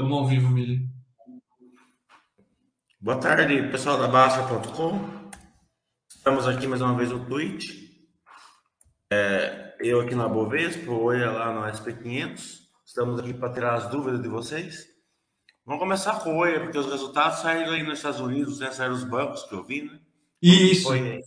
Estamos ao vivo, Mili. Boa tarde, pessoal da Baixa.com. Estamos aqui mais uma vez no Twitch. É, eu aqui na Bovespa, o Oi lá no SP500. Estamos aqui para tirar as dúvidas de vocês. Vamos começar com o Oi, porque os resultados saíram aí nos Estados Unidos, né? Saíram os bancos que eu vi, né? Isso. Foi,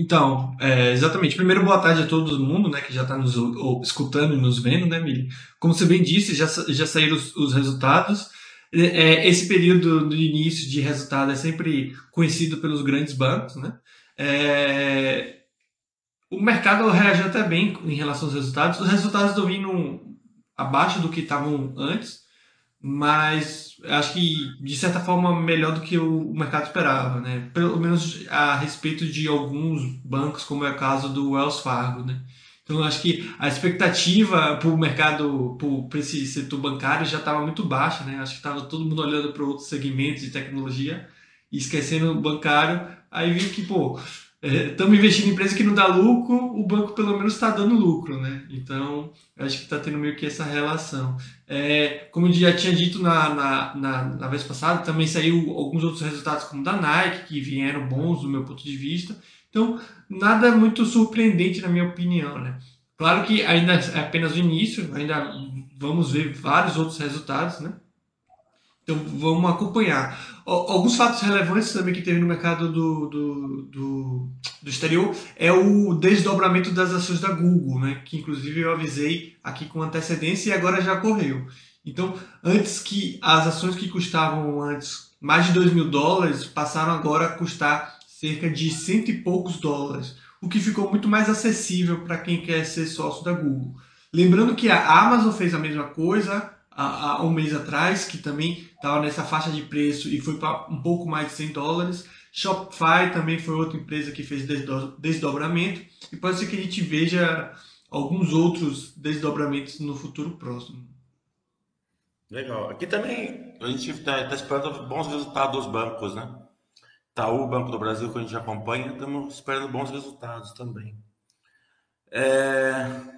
então, é, exatamente. Primeiro, boa tarde a todo mundo, né, que já está nos ou, escutando e nos vendo, né, Mili? Como você bem disse, já, já saíram os, os resultados. É, esse período do início de resultado é sempre conhecido pelos grandes bancos, né? É, o mercado reagiu até bem em relação aos resultados. Os resultados estão vindo abaixo do que estavam antes, mas acho que de certa forma melhor do que o mercado esperava, né? Pelo menos a respeito de alguns bancos, como é o caso do Wells Fargo, né? Então acho que a expectativa para o mercado, para esse setor bancário já estava muito baixa, né? Acho que estava todo mundo olhando para outros segmentos de tecnologia e esquecendo o bancário. Aí viu que, pô, estamos é, investindo em empresa que não dá lucro, o banco pelo menos está dando lucro, né? Então, acho que está tendo meio que essa relação. É, como eu já tinha dito na, na, na, na, vez passada, também saiu alguns outros resultados como da Nike, que vieram bons do meu ponto de vista. Então, nada muito surpreendente na minha opinião, né? Claro que ainda é apenas o início, ainda vamos ver vários outros resultados, né? Então vamos acompanhar. Alguns fatos relevantes também que teve no mercado do, do, do, do, exterior é o desdobramento das ações da Google, né? que inclusive eu avisei aqui com antecedência e agora já ocorreu. Então, antes que as ações que custavam antes mais de 2 mil dólares passaram agora a custar cerca de cento e poucos dólares, o que ficou muito mais acessível para quem quer ser sócio da Google. Lembrando que a Amazon fez a mesma coisa, há, há um mês atrás, que também estava nessa faixa de preço e foi para um pouco mais de 100 dólares. Shopify também foi outra empresa que fez desdobramento e pode ser que a gente veja alguns outros desdobramentos no futuro próximo. Legal. Aqui também a gente está tá esperando bons resultados dos bancos, né? Itaú, Banco do Brasil, que a gente acompanha, estamos esperando bons resultados também. É...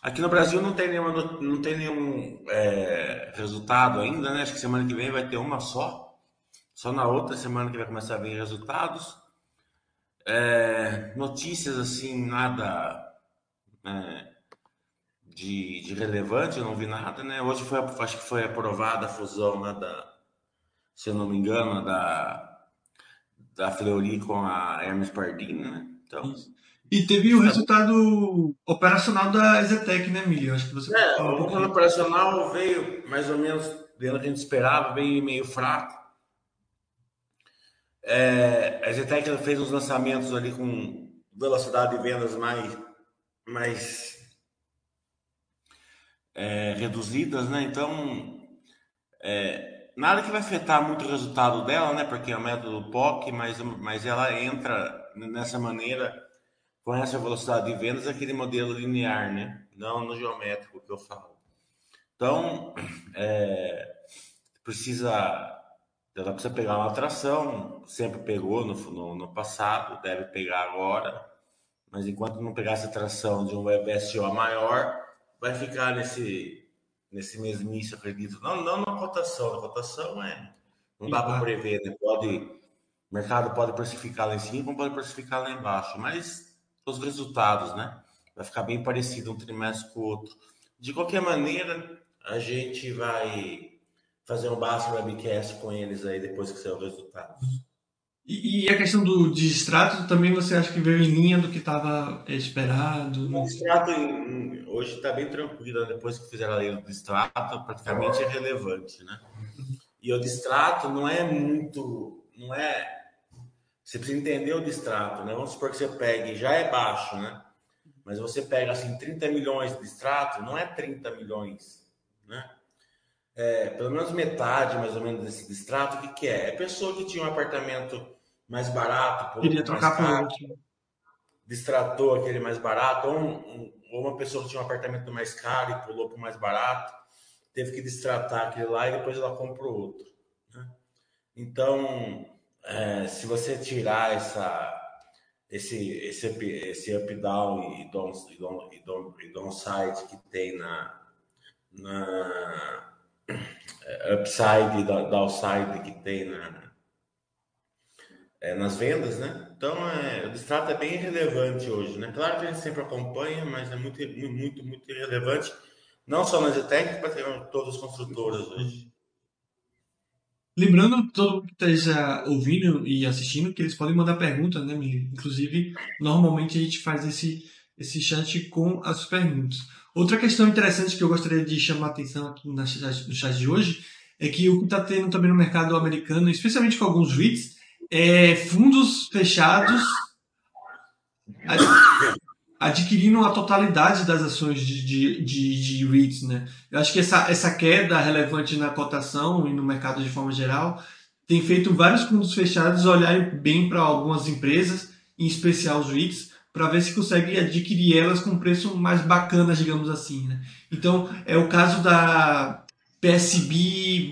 Aqui no Brasil não tem, nenhuma, não tem nenhum é, resultado ainda, né? Acho que semana que vem vai ter uma só. Só na outra semana que vai começar a vir resultados. É, notícias assim, nada é, de, de, relevante, eu não vi nada, né? Hoje foi, acho que foi aprovada a fusão né, da, se eu não me engano, da, da Fleury com a Hermes Pardini, né? Então, e teve o resultado operacional da Zetec, né, Milho? Acho que você é, o resultado operacional veio mais ou menos dentro do que a gente esperava, veio meio fraco. É, a Zetec fez os lançamentos ali com velocidade de vendas mais, mais é, reduzidas, né? Então, é, nada que vai afetar muito o resultado dela, né? Porque é o método POC, mas, mas ela entra nessa maneira com essa velocidade de vendas aquele modelo linear, né? Não no geométrico que eu falo. Então, é, precisa, ela precisa pegar uma atração, sempre pegou no, no, no, passado, deve pegar agora, mas enquanto não pegar essa atração de um WebSO maior, vai ficar nesse, nesse mesmice, acredito. Não, não na cotação, a cotação é, não dá para prever, né? Pode, o mercado pode precificar lá em cima, pode precificar lá embaixo, mas os resultados, né? Vai ficar bem parecido um trimestre com o outro. De qualquer maneira, a gente vai fazer um basta webcast com eles aí depois que sair o resultado. E, e, a questão do de extrato também você acha que veio em linha do que estava esperado? O extrato hoje está bem tranquilo, né? depois que fizeram a lei do extrato, praticamente é relevante, né? E o distrato não é muito, não é você precisa entender o distrato, né? Vamos supor que você pegue, já é baixo, né? Mas você pega assim 30 milhões de distrato, não é 30 milhões, né? É, pelo menos metade, mais ou menos, desse distrato, o que, que é? É pessoa que tinha um apartamento mais barato, queria trocar por outro. Distratou aquele mais barato, ou, um, ou uma pessoa que tinha um apartamento mais caro e pulou para o mais barato, teve que distratar aquele lá e depois ela comprou outro. Né? Então, é, se você tirar essa, esse, esse, up, esse up down e down, e down, e down, e downside que tem na, na, upside, downside que tem na, é, nas vendas, né? Então, é, o distrato é bem relevante hoje, né? Claro que a gente sempre acompanha, mas é muito, muito, muito relevante, não só nas ETEC, mas também todas as construtoras hoje. Lembrando todo que esteja ouvindo e assistindo que eles podem mandar perguntas, né, Mili? Inclusive, normalmente a gente faz esse, esse chat com as perguntas. Outra questão interessante que eu gostaria de chamar a atenção aqui no chat de hoje é que o que está tendo também no mercado americano, especialmente com alguns REITs, é fundos fechados adquirindo a totalidade das ações de, de, de, de REITs. Né? Eu acho que essa, essa queda relevante na cotação e no mercado de forma geral tem feito vários fundos fechados olharem bem para algumas empresas, em especial os REITs, para ver se consegue adquirir elas com preço mais bacana, digamos assim. Né? Então, é o caso da PSB,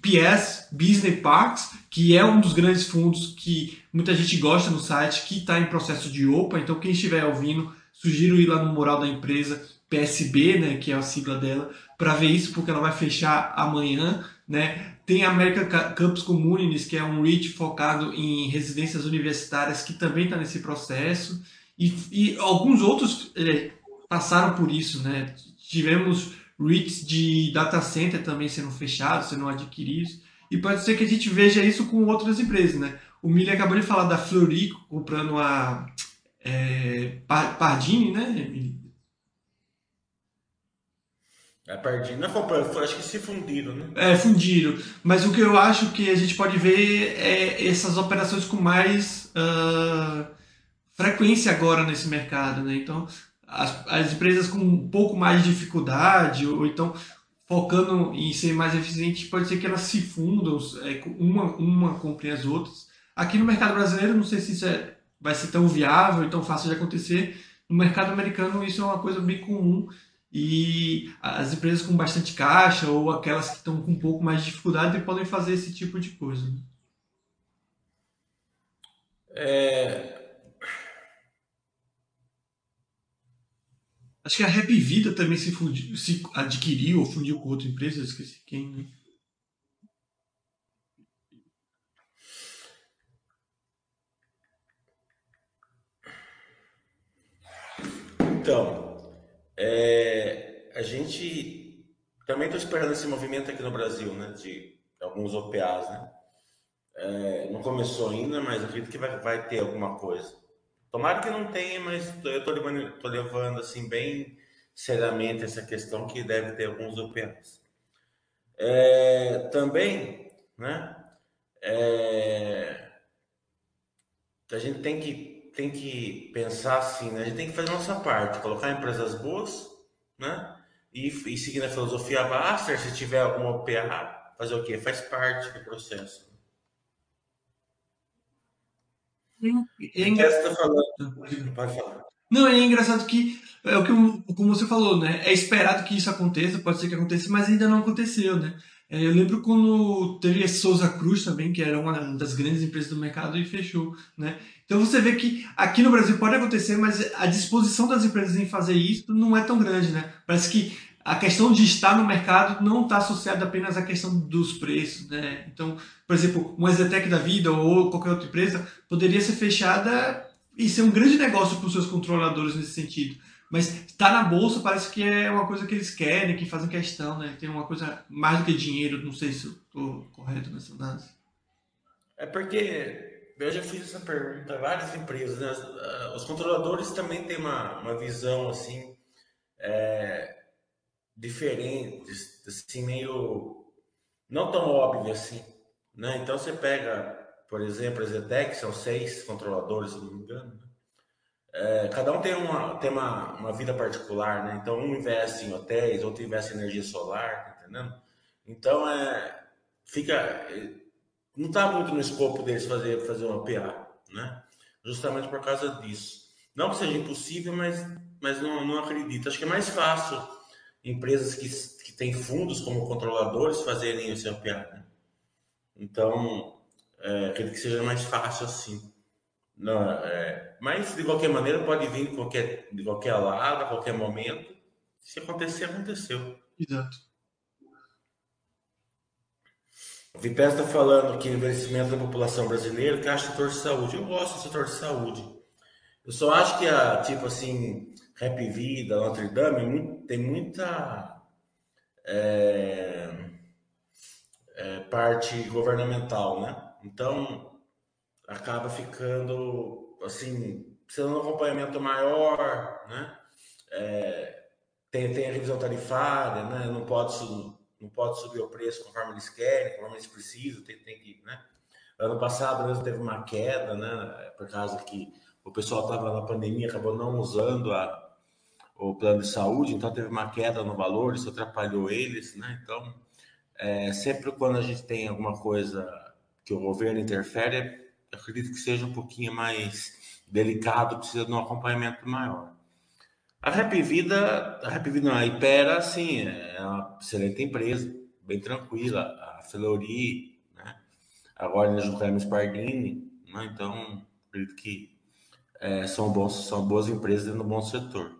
PS Business Parks, que é um dos grandes fundos que muita gente gosta no site, que está em processo de OPA. Então, quem estiver ouvindo, sugiro ir lá no mural da empresa PSB, né, que é a sigla dela, para ver isso, porque ela vai fechar amanhã. Né? Tem a American Campus Communities, que é um REIT focado em residências universitárias, que também está nesse processo. E, e alguns outros é, passaram por isso. Né? Tivemos REITs de data center também sendo fechados, sendo adquiridos. E pode ser que a gente veja isso com outras empresas, né? O Mili acabou de falar da Florico comprando a é, Pardini, né, Mili? A Pardini não comprou, acho que se fundiram, né? É, fundiram. Mas o que eu acho que a gente pode ver é essas operações com mais uh, frequência agora nesse mercado, né? Então, as, as empresas com um pouco mais de dificuldade, ou, ou então focando em ser mais eficiente, pode ser que elas se fundam, é, uma, uma compre as outras. Aqui no mercado brasileiro, não sei se isso é, vai ser tão viável e tão fácil de acontecer. No mercado americano, isso é uma coisa bem comum e as empresas com bastante caixa ou aquelas que estão com um pouco mais de dificuldade podem fazer esse tipo de coisa. É, Acho que a Rap Vida também se, fundiu, se adquiriu ou fundiu com outra empresa, esqueci quem, né? Então, é, a gente também está esperando esse movimento aqui no Brasil, né? De alguns OPAs, né? É, não começou ainda, mas acredito que vai, vai ter alguma coisa. Tomara que não tenha, mas eu estou levando, tô levando assim bem seriamente essa questão que deve ter alguns OPAs. É, também, né? É, a gente tem que, tem que pensar assim, né? A gente tem que fazer a nossa parte, colocar empresas boas, né? E, e seguir a filosofia Baster, se tiver alguma OPA, fazer o quê? Faz parte do processo. É engraçado. Não, é engraçado que é o que como você falou, né? É esperado que isso aconteça, pode ser que aconteça, mas ainda não aconteceu, né? É, eu lembro quando teve a Souza Cruz também, que era uma das grandes empresas do mercado e fechou, né? Então você vê que aqui no Brasil pode acontecer, mas a disposição das empresas em fazer isso não é tão grande, né? Parece que a questão de estar no mercado não está associada apenas à questão dos preços, né? Então, por exemplo, uma Zetec da vida ou qualquer outra empresa poderia ser fechada e ser um grande negócio para os seus controladores nesse sentido. Mas estar na bolsa parece que é uma coisa que eles querem, que fazem questão, né? Tem uma coisa mais do que dinheiro, não sei se estou correto nessa análise. É porque eu já fiz essa pergunta a várias empresas, né? Os controladores também têm uma, uma visão assim. É diferentes, assim, meio não tão óbvio assim, né? Então você pega, por exemplo, a Zetec, são seis controladores, se não me engano. Né? É, cada um tem uma tem uma, uma vida particular, né? Então um investe em hotéis, outro investe em energia solar, tá entendendo? Então é fica não está muito no escopo deles fazer fazer uma PA, né? Justamente por causa disso. Não que seja impossível, mas mas não, não acredito. Acho que é mais fácil empresas que, que têm fundos como controladores fazerem o seu Né? Então, é, acredito que seja mais fácil assim. Não, é, mas, de qualquer maneira, pode vir de qualquer, de qualquer lado, a qualquer momento. Se acontecer, aconteceu. Exato. O Vipés está falando que envelhecimento da população brasileira, que acha setor de saúde. Eu gosto do setor de saúde. Eu só acho que a, tipo assim, Rap Vida, Notre Dame, tem muita é, é, parte governamental, né? Então, acaba ficando, assim, precisando de um acompanhamento maior, né? É, tem, tem a revisão tarifária, né? Não pode, não pode subir o preço conforme eles querem, conforme eles precisam, tem, tem que, né? Ano passado mesmo teve uma queda, né? Por causa que o pessoal estava na pandemia, acabou não usando a, o plano de saúde, então teve uma queda no valor, isso atrapalhou eles, né? Então, é, sempre quando a gente tem alguma coisa que o governo interfere, acredito que seja um pouquinho mais delicado, precisa de um acompanhamento maior. A Rap Vida, a Rap Vida, Ipera, sim, é uma excelente empresa, bem tranquila. A Flori, né? agora nós juntamos Pardini, né? então acredito que é, são, bons, são boas empresas no bom setor.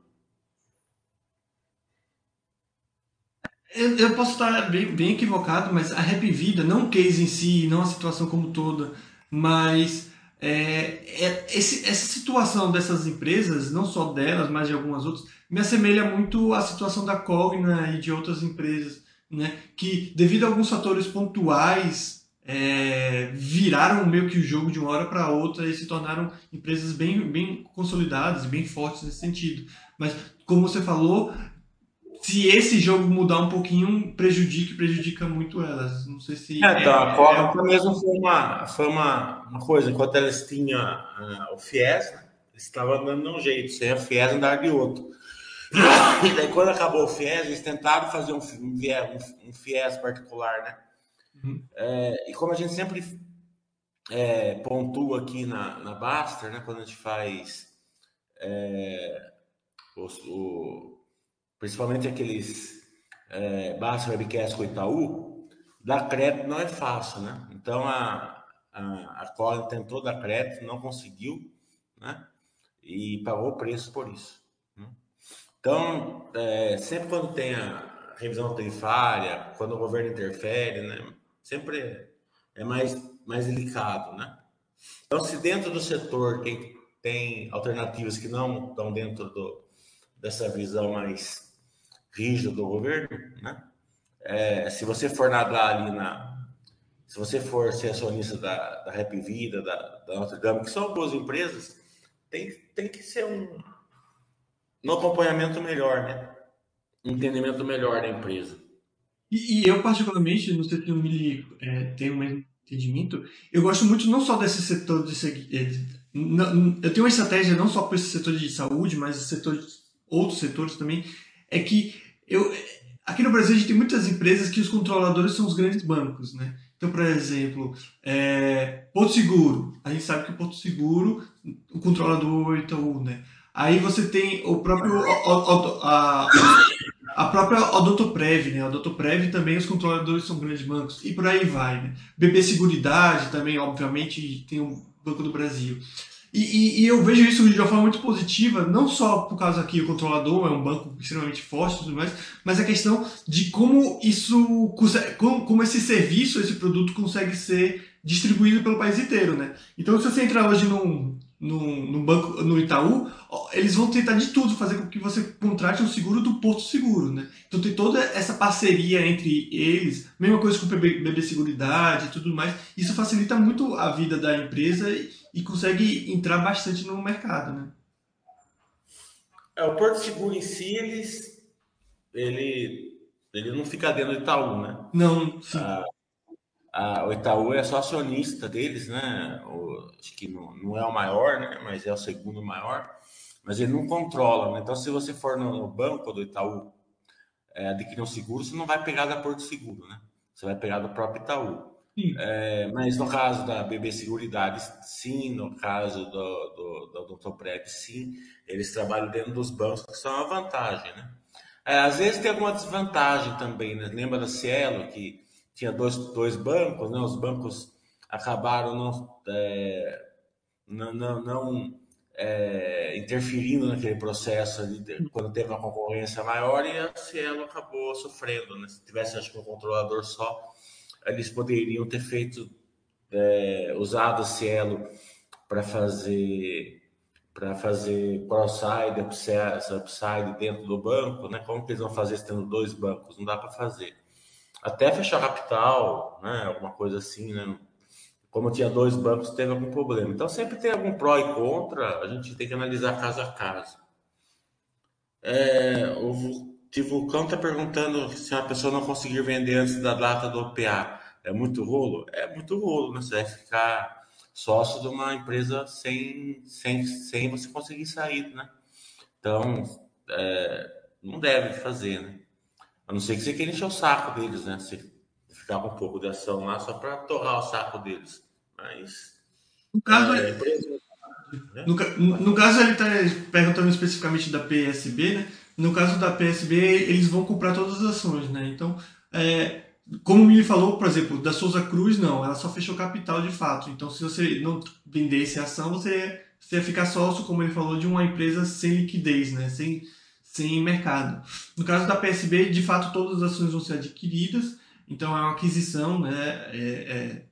Eu, posso estar bem, bem, equivocado, mas a Rap Vida, não o case em si, não a situação como toda, mas é, é, esse, essa situação dessas empresas, não só delas, mas de algumas outras, me assemelha muito à situação da Cogna e de outras empresas, né, que devido a alguns fatores pontuais é, viraram meio que o jogo de uma hora para outra e se tornaram empresas bem, bem consolidadas e bem fortes nesse sentido. Mas, como você falou, se esse jogo mudar um pouquinho, prejudica prejudica muito elas. Não sei se. É, então, a Copa é, mesmo foi uma, foi uma, uma coisa, enquanto elas tinham uh, o FIES, né, eles estavam andando de um jeito, sem a FIES andar de outro. E daí, quando acabou o FIES, eles tentaram fazer um, um, um FIES particular, né? Uhum. É, e como a gente sempre é, pontua aqui na, na Baster, né, quando a gente faz é, o, o principalmente aqueles é, Basta Webcast com Itaú, dar crédito não é fácil, né? Então a, a, a Colin tentou dar crédito, não conseguiu, né? E pagou o preço por isso. Né? Então, é, sempre quando tem a revisão tarifária, quando o governo interfere, né? Sempre é mais, mais delicado, né? Então, se dentro do setor tem, tem alternativas que não estão dentro do, dessa visão mais rígida do governo, né? É, se você for nadar ali na. Se você for ser acionista da, da Rap Vida, da, da Notre Dame, que são boas empresas, tem, tem que ser um, um acompanhamento melhor, né? Um entendimento melhor da empresa. E, e eu, particularmente, não sei se o Mili é, tem o mesmo entendimento, eu gosto muito não só desse setor de, não, eu tenho uma estratégia não só para esse setor de saúde, mas setor, outros setores também, é que eu, aqui no Brasil a gente tem muitas empresas que os controladores são os grandes bancos, né? Então, por exemplo, é, Porto Seguro. A gente sabe que o Porto Seguro, o controlador Itaú, né? Aí você tem o próprio a, a própria Odontoprev, né? A Odontoprev também os controladores são grandes bancos e por aí vai, né? BB Seguridade também, obviamente, tem o Banco do Brasil. E, e, eu vejo isso de uma forma muito positiva, não só por causa que o controlador é um banco extremamente forte e tudo mais, mas a questão de como isso, como, como esse serviço, esse produto consegue ser distribuído pelo país inteiro, né? Então, se você entrar hoje num, num, num banco, no Itaú, eles vão tentar de tudo fazer com que você contrate um seguro do Porto Seguro, né? Então tem toda essa parceria entre eles, mesma coisa com o BB Seguridade e tudo mais. Isso facilita muito a vida da empresa e, e consegue entrar bastante no mercado, né? É, o Porto Seguro em si, eles, ele, ele não fica dentro do Itaú, né? Não, sim. Ah, a, o Itaú é só acionista deles, né? O, acho que não, não, é o maior, né? Mas é o segundo maior. Mas ele não controla, né? Então, se você for no, no banco do Itaú é, adquirir um seguro, você não vai pegar da Porto Seguro, né? Você vai pegar do próprio Itaú. É, mas no caso da BB Seguridade, sim. No caso do, do, do Dr. Prev, sim. Eles trabalham dentro dos bancos, que são uma vantagem, né? É, às vezes tem alguma desvantagem também, né? Lembra da Cielo, que tinha dois, dois bancos, né? os bancos acabaram não, é, não, não, não é, interferindo naquele processo quando teve uma concorrência maior e a Cielo acabou sofrendo. Né? Se tivesse, acho um controlador só, eles poderiam ter feito, é, usado o Cielo para fazer para fazer cross-side, upside, upside dentro do banco, né? Como que eles vão fazer tendo dois bancos? Não dá para fazer. Até fechar capital, né? Alguma coisa assim, né? Como tinha dois bancos, teve algum problema. Então sempre tem algum pró e contra, a gente tem que analisar caso a caso. É, o Vulcão está perguntando se uma pessoa não conseguir vender antes da data do OPA, é muito rolo? É muito rolo, né? Você vai ficar sócio de uma empresa sem, sem, sem você conseguir sair, né? Então, é, não deve fazer, né? A não ser que você queira encher o saco deles, né? Você ficar com um pouco de ação lá só para torrar o saco deles. Mas. No caso, é, né? no, no, caso ele está perguntando especificamente da PSB, né? No caso da PSB, eles vão comprar todas as ações, né? Então, é, como me falou, por exemplo, da Souza Cruz, não, ela só fechou capital de fato. Então, se você não vendesse a ação, você, você ia ficar sócio, como ele falou, de uma empresa sem liquidez, né? sem, sem mercado. No caso da PSB, de fato, todas as ações vão ser adquiridas, então é uma aquisição. Né? É, é,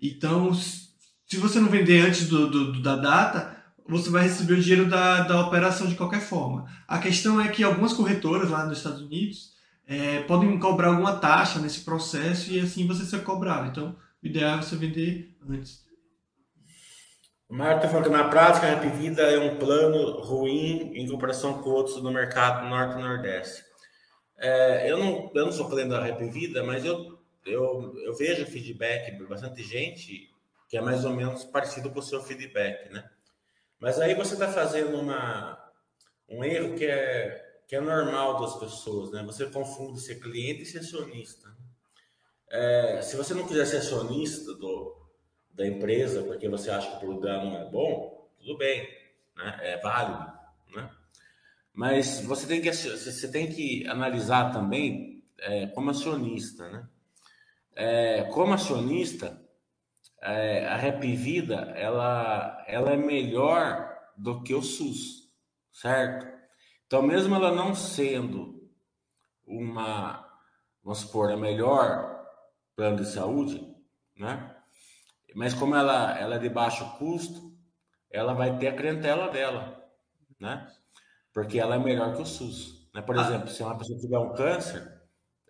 então, se você não vender antes do, do, da data, você vai receber o dinheiro da, da operação de qualquer forma. A questão é que algumas corretoras lá nos Estados Unidos é, podem cobrar alguma taxa nesse processo e assim você ser cobrado. Então, o ideal é você vender antes. Mário está falando que na prática a Rap Vida é um plano ruim em comparação com outros no mercado norte e nordeste. É, eu, não, eu não sou cliente da Rap Vida, mas eu, eu, eu vejo feedback de bastante gente que é mais ou menos parecido com o seu feedback, né? Mas aí você está fazendo uma, um erro que é que é normal das pessoas, né? Você confunde ser cliente e ser acionista. É, se você não quiser ser acionista do, da empresa porque você acha que o não é bom, tudo bem, né? É válido, né? Mas você tem que você tem que analisar também é, como acionista, né? É, como acionista, é, a Rap Vida ela ela é melhor do que o SUS, certo? Então, mesmo ela não sendo uma, vamos supor, a melhor plano de saúde, né? Mas como ela, ela é de baixo custo, ela vai ter a clientela dela, né? Porque ela é melhor que o SUS. Né? Por ah. exemplo, se uma pessoa tiver um câncer,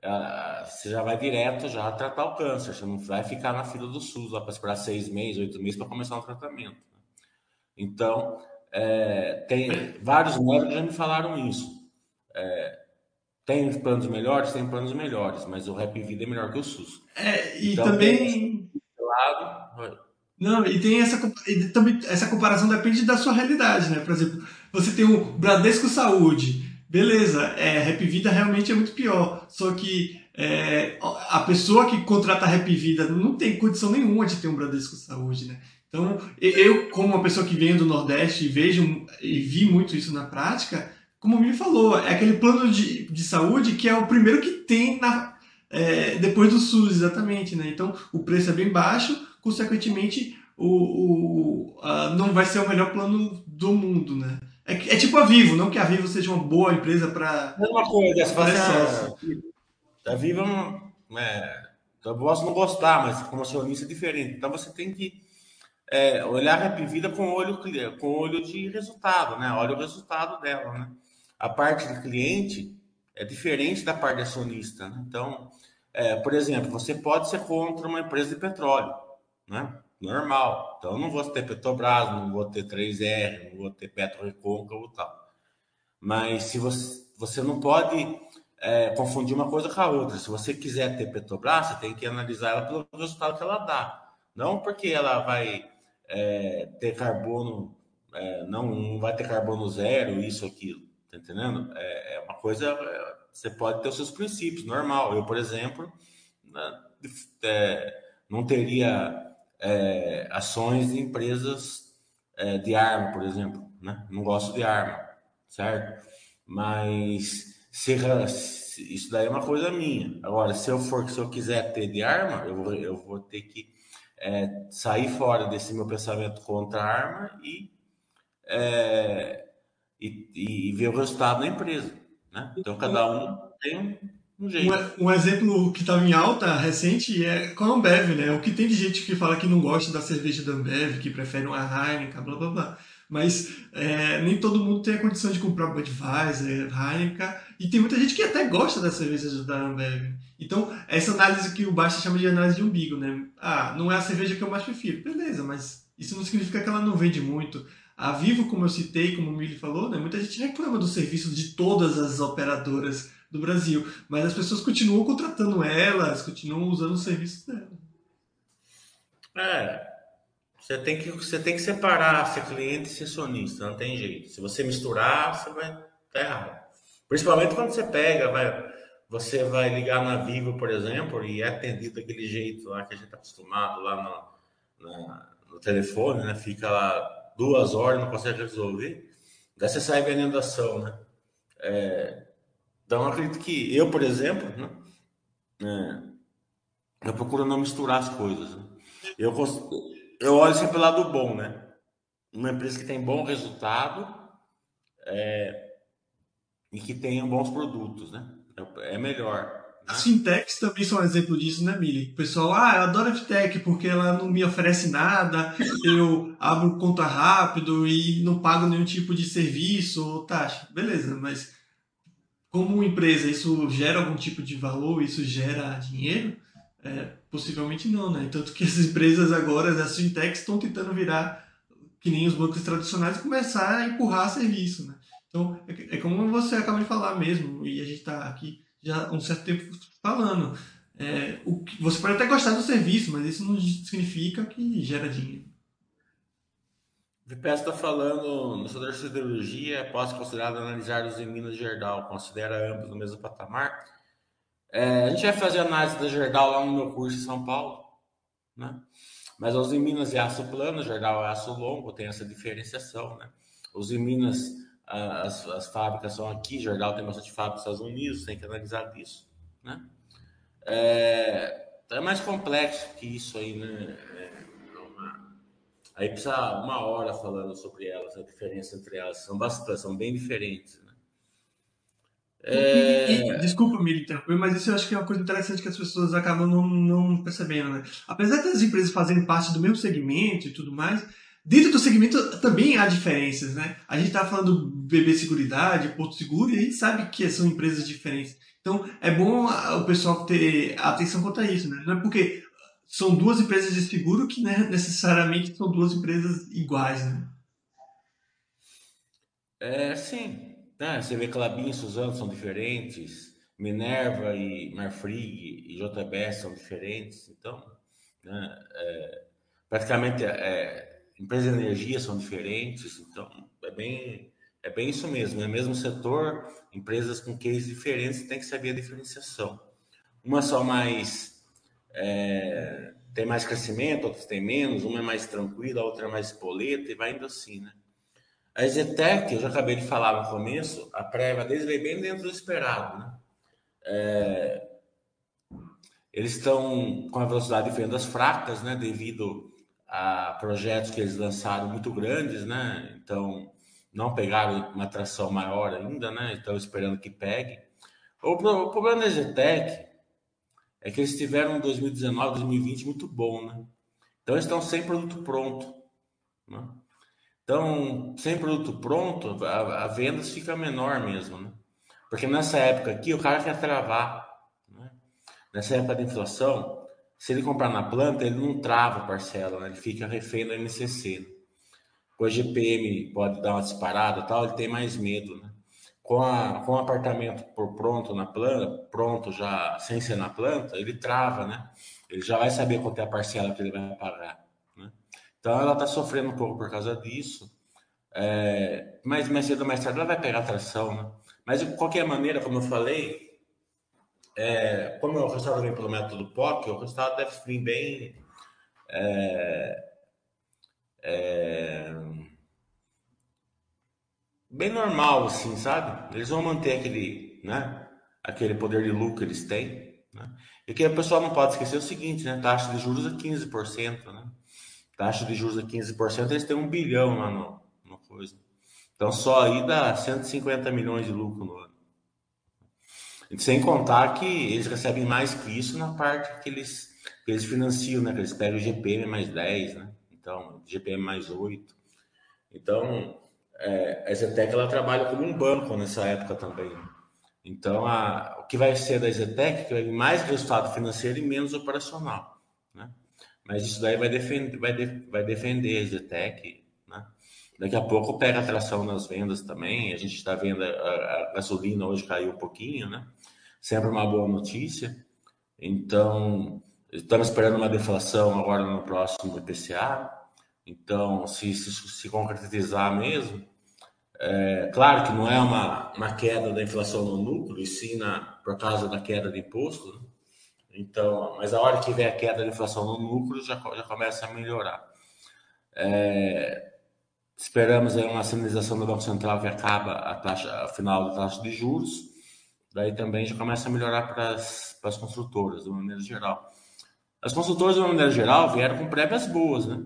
ela, você já vai direto já tratar o câncer. Você não vai ficar na fila do SUS lá para esperar seis meses, oito meses para começar um tratamento. Né? Então, é, tem vários médicos já me falaram isso. É, tem planos melhores, tem planos melhores, mas o Rap Vida é melhor que o SUS. É, e então, também. Lado, não, e tem essa, e também, essa comparação depende da sua realidade, né? Por exemplo, você tem o Bradesco Saúde, beleza, é, Rap Vida realmente é muito pior, só que é, a pessoa que contrata a Rap Vida não tem condição nenhuma de ter um Bradesco Saúde, né? Então, eu, como uma pessoa que vem do Nordeste e vejo e vi muito isso na prática, como me falou, é aquele plano de, de saúde que é o primeiro que tem na, é, depois do SUS, exatamente, né? Então, o preço é bem baixo, consequentemente, o, o a, não vai ser o melhor plano do mundo, né? É, é, tipo a Vivo, não que a Vivo seja uma boa empresa para. É uma coisa, se você. A Vivo, é, eu posso não gostar, mas como acionista é diferente. Então, você tem que é, olhar a Rap Vida com olho, com olho de resultado, né? Olha o resultado dela, né? A parte de cliente é diferente da parte acionista, né? Então, é, por exemplo, você pode ser contra uma empresa de petróleo, né? Normal. Então, eu não vou ter Petrobras, não vou ter 3R, não vou ter Petro Recôncavo e tal. Mas se você, você não pode é, confundir uma coisa com a outra. Se você quiser ter Petrobras, você tem que analisar ela pelo resultado que ela dá. Não porque ela vai é, ter carbono, é, não, não vai ter carbono zero, isso, aquilo, tá entendendo? É, é uma coisa, é, você pode ter os seus princípios, normal. Eu, por exemplo, né, é, não teria é, ações de empresas de arma, por exemplo, né? Não gosto de arma, certo? Mas se, isso daí é uma coisa minha. Agora, se eu for, se eu quiser ter de arma, eu vou, eu vou ter que é, sair fora desse meu pensamento contra a arma e, é, e, e, ver o resultado na empresa. Né? Então, cada um tem Um, um, exemplo que estava em alta recente é com a Ambev, né? O que tem de gente que fala que não gosta da cerveja da Ambev, que prefere uma Heineken, blá blá blá. Mas é, nem todo mundo tem a condição de comprar Budweiser, Heineken, e tem muita gente que até gosta das cervejas da Ambev. Então, essa análise que o Basta chama de análise de umbigo, né? Ah, não é a cerveja que eu mais prefiro. Beleza, mas isso não significa que ela não vende muito. A Vivo, como eu citei, como o Mili falou, né, muita gente reclama do serviço de todas as operadoras do Brasil, mas as pessoas continuam contratando elas, continuam usando os serviços dela. É, você tem que, você tem que separar ser cliente e ser sonista, não tem jeito. Se você misturar, você vai tá errado. Principalmente quando você pega, vai, você vai ligar na Vivo, por exemplo, e é atendido daquele jeito lá que a gente está acostumado lá no, no telefone, né? Fica lá duas horas, não consegue resolver, daí você sai vendendo ação, né? É, então, eu acredito que eu, por exemplo, né, é, eu procuro não misturar as coisas. Né? Eu, eu olho sempre pelo lado bom, né? Uma empresa que tem bom resultado é, e que tenha bons produtos, né? É, é melhor. As fintechs também são um exemplo disso, né, Mili? O pessoal, ah, eu adoro a fintech porque ela não me oferece nada, eu abro conta rápido e não pago nenhum tipo de serviço ou taxa. Beleza, mas como empresa isso gera algum tipo de valor, isso gera dinheiro? É, possivelmente não, né? Tanto que as empresas agora, as fintechs, estão tentando virar que nem os bancos tradicionais e começar a empurrar serviço, né? Então, é, é como você acaba de falar mesmo, e a gente está aqui já há um certo tempo falando. É, o que, você pode até gostar do serviço, mas isso não significa que gera dinheiro. O VPS está falando, no setor de siderurgia, pode considerar analisar os em Minas Gerdau, considera ambos no mesmo patamar. É, a gente vai fazer análise da Gerdau lá no meu curso em São Paulo, né? Mas os em Minas é aço plano, Gerdau é aço longo, tem essa diferenciação, né? Os em Minas as, as fábricas são aqui, Jordal tem bastante fábrica nos Estados Unidos, tem que analisar isso, né? É, é mais complexo que isso aí, né? É uma, aí precisa uma hora falando sobre elas, a diferença entre elas, são bastante, são bem diferentes, né? É... E, e, desculpa me interromper, mas isso eu acho que é uma coisa interessante que as pessoas acabam não, não percebendo, né? Apesar das empresas fazerem parte do mesmo segmento e tudo mais, Dentro do segmento também há diferenças, né? A gente está falando BB Seguridade, Porto Seguro, e a gente sabe que são empresas diferentes. Então, é bom o pessoal ter atenção quanto a isso, né? Não é porque são duas empresas de seguro que né, necessariamente são duas empresas iguais, né? É, sim. É, você vê Clabin e Suzano são diferentes, Minerva e Marfrig e JBS são diferentes, então, né, é, praticamente é, empresas de energia são diferentes, então é bem, é bem isso mesmo. É o mesmo setor, empresas com cases diferentes, tem que saber a diferenciação. Uma só mais é, tem mais crescimento, outras tem menos, uma é mais tranquila, a outra é mais espoleta, e vai indo assim, né? A Zetec, eu já acabei de falar no começo, a prévia deles veio bem dentro do esperado, né? É, eles estão com a velocidade de vendas fracas, né? Devido a projetos que eles lançaram muito grandes, né? Então não pegaram uma atração maior ainda, né? Estão esperando que pegue. O, problema da Zetec é que eles tiveram um 2019, 2020 muito bom, né? Então eles estão sem produto pronto. Né? Então, sem produto pronto, a, a vendas fica menor mesmo, né? Porque nessa época aqui o cara quer travar. Né? Nessa época de inflação, se ele comprar na planta, ele não trava a parcela, né? ele fica refém MCC. Né? Com a GPM pode dar uma disparada tal, ele tem mais medo. Né? Com, a, com o apartamento por pronto na planta, pronto já sem ser na planta, ele trava, né? Ele já vai saber quanto é a parcela que ele vai pagar. Né? Então ela está sofrendo um pouco por causa disso. É, mas mais cedo ou mais tarde ela vai pegar tração, né? Mas de qualquer maneira, como eu falei, é, como o resultado vem pelo método POC, o resultado deve vir bem. É, é, bem normal, assim, sabe? Eles vão manter aquele, né, aquele poder de lucro que eles têm. Né? E que a pessoa não pode esquecer é o seguinte, né? Taxa de juros é 15%, né? Taxa de juros é 15%, eles têm um bilhão lá no, no coisa. Então só aí dá 150 milhões de lucro no ano. Sem contar que eles recebem mais que isso na parte que eles, que eles financiam, né? Que eles pegam o GPM mais 10, né? Então, GPM mais 8. Então, é, a Zetec ela trabalha como um banco nessa época também. Então, a, o que vai ser da Zetec que vai vir mais resultado financeiro e menos operacional. Né? Mas isso daí vai defender, vai, de, vai defender a Zetec. Né? Daqui a pouco pega atração nas vendas também. A gente está vendo a, a, gasolina hoje caiu um pouquinho, né? Sempre uma boa notícia. Então, estamos esperando uma deflação agora no próximo IPCA. Então, se, se, se concretizar mesmo, é, claro que não é uma, uma queda da inflação no lucro, e sim na, por causa da queda de imposto. Né? Então, mas a hora que vem a queda da inflação no lucro, já, já começa a melhorar. É, esperamos aí uma sinalização do Banco Central que acaba a taxa, a final da taxa de juros. Daí também já começa a melhorar para as, construtoras, de uma maneira geral. As construtoras, de uma maneira geral, vieram com prévias boas, né?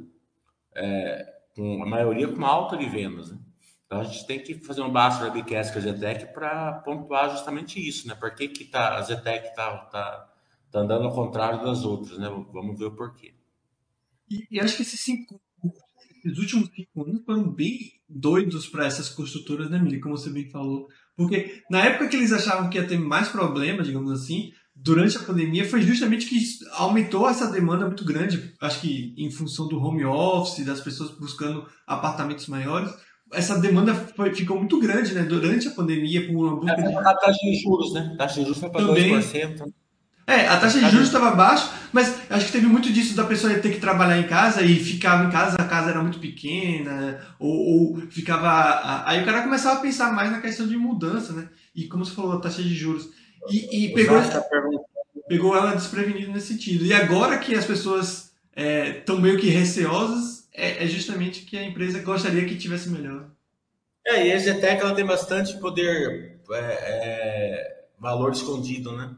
É, com a maioria com alta de vendas, né? Então a gente tem que fazer um basta webcast com a Zetec para pontuar justamente isso, né? Por que, que tá, a Zetec está tá, tá andando ao contrário das outras, né? Vamos ver o porquê. E, e acho que esses cinco, esses últimos cinco anos foram bem doidos para essas construtoras, né, Mili? Como você bem falou. Porque na época que eles achavam que ia ter mais problemas, digamos assim, durante a pandemia, foi justamente que aumentou essa demanda muito grande. Acho que em função do home office, das pessoas buscando apartamentos maiores essa demanda foi, ficou muito grande, né? Durante a pandemia, por uma busca de... A taxa de juros, né? A taxa de juros foi para Também. 2%. É, a taxa de juros estava baixa, mas acho que teve muito disso da pessoa ter que trabalhar em casa e ficava em casa, a casa era muito pequena, ou, ou ficava. Aí o cara começava a pensar mais na questão de mudança, né? E como você falou, a taxa de juros. E, e pegou, pegou ela desprevenida nesse sentido. E agora que as pessoas estão é, meio que receosas, é, é justamente que a empresa gostaria que tivesse melhor. É, e a Zetec ela tem bastante poder, é, é, valor escondido, né?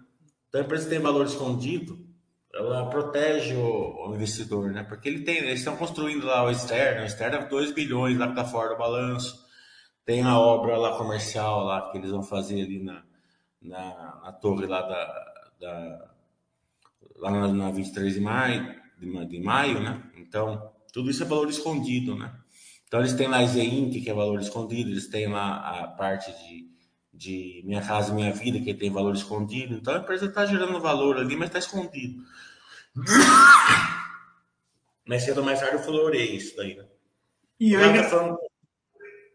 Então a empresa tem valor escondido, ela protege o, o, investidor, né? Porque ele tem, eles estão construindo lá o externo, o externo é 2 bilhões lá que tá fora do balanço. Tem a obra lá comercial lá que eles vão fazer ali na, na, na torre lá da, da lá na, na 23 de maio, de, de maio, né? Então, tudo isso é valor escondido, né? Então eles têm lá a Zeinc, que é valor escondido, eles têm lá a parte de, de Minha Casa Minha Vida, que tem valor escondido. Então a empresa está gerando valor ali, mas está escondido. Mais cedo ou mais tarde eu florei isso daí, né? E, eu engra... falando...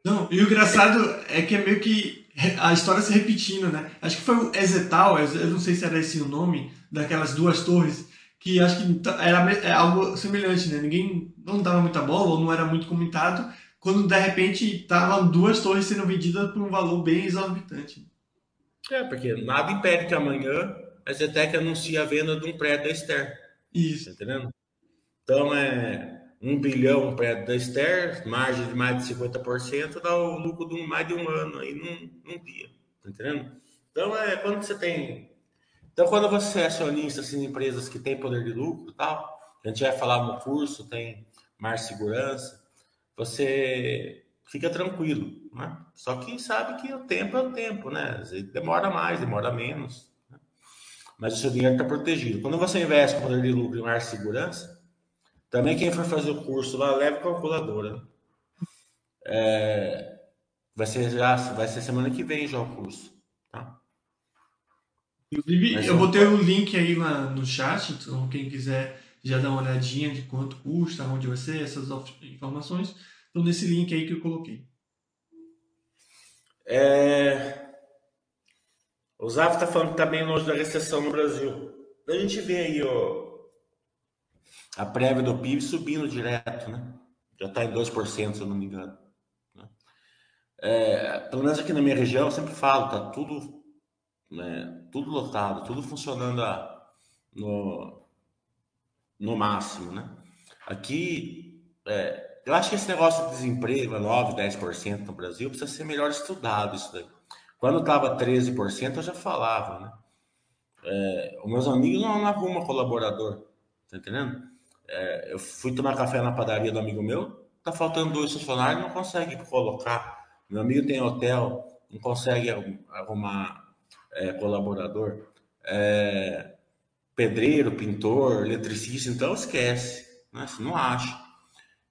Não, e o engraçado é que é meio que a história se repetindo, né? Acho que foi o Ezetal, eu não sei se era esse o nome, daquelas duas torres, que acho que era é algo semelhante, né? Ninguém não dava muita bola ou não era muito comentado, quando de repente estavam duas torres sendo vendidas por um valor bem exorbitante. É, porque nada impede que amanhã a Zetec anuncie a venda de um prédio da Esther. Isso. Tá entendendo? Então é um bilhão um prédio da Esther, margem de mais de 50%, dá o lucro de um, mais de um ano aí num, num dia. Tá entendendo? Então é quando você tem então, quando você é acionista assim, em empresas que têm poder de lucro tal, a gente vai falar no curso, tem mais segurança, você fica tranquilo, né? Só que sabe que o tempo é o tempo, né? Demora mais, demora menos, né? mas o seu dinheiro está protegido. Quando você investe com poder de lucro e mais segurança, também quem for fazer o curso lá, leve calculadora. É, vai ser já, vai ser semana que vem já o curso. Inclusive, Mas eu botei o link aí na, no chat, então quem quiser já dar uma olhadinha de quanto custa, onde vai ser, essas informações, estão nesse link aí que eu coloquei. É... O Zaf está falando que está bem longe da recessão no Brasil. A gente vê aí ó, a prévia do PIB subindo direto, né? Já está em 2%, se eu não me engano. Né? É, pelo menos aqui na minha região, eu sempre falo, tá tudo né, tudo lotado, tudo funcionando a, no, no máximo, né? Aqui, é, eu acho que esse negócio de desemprego é 9, 10% no Brasil precisa ser melhor estudado isso daí. Quando estava 13%, eu já falava, né? É, os meus amigos não, não arrumam colaborador, tá entendendo? É, eu fui tomar café na padaria do amigo meu, tá faltando dois funcionários, não consegue colocar. Meu amigo tem hotel, não consegue arrumar é, colaborador. É, pedreiro, pintor, eletricista, então esquece, né? Você não acha.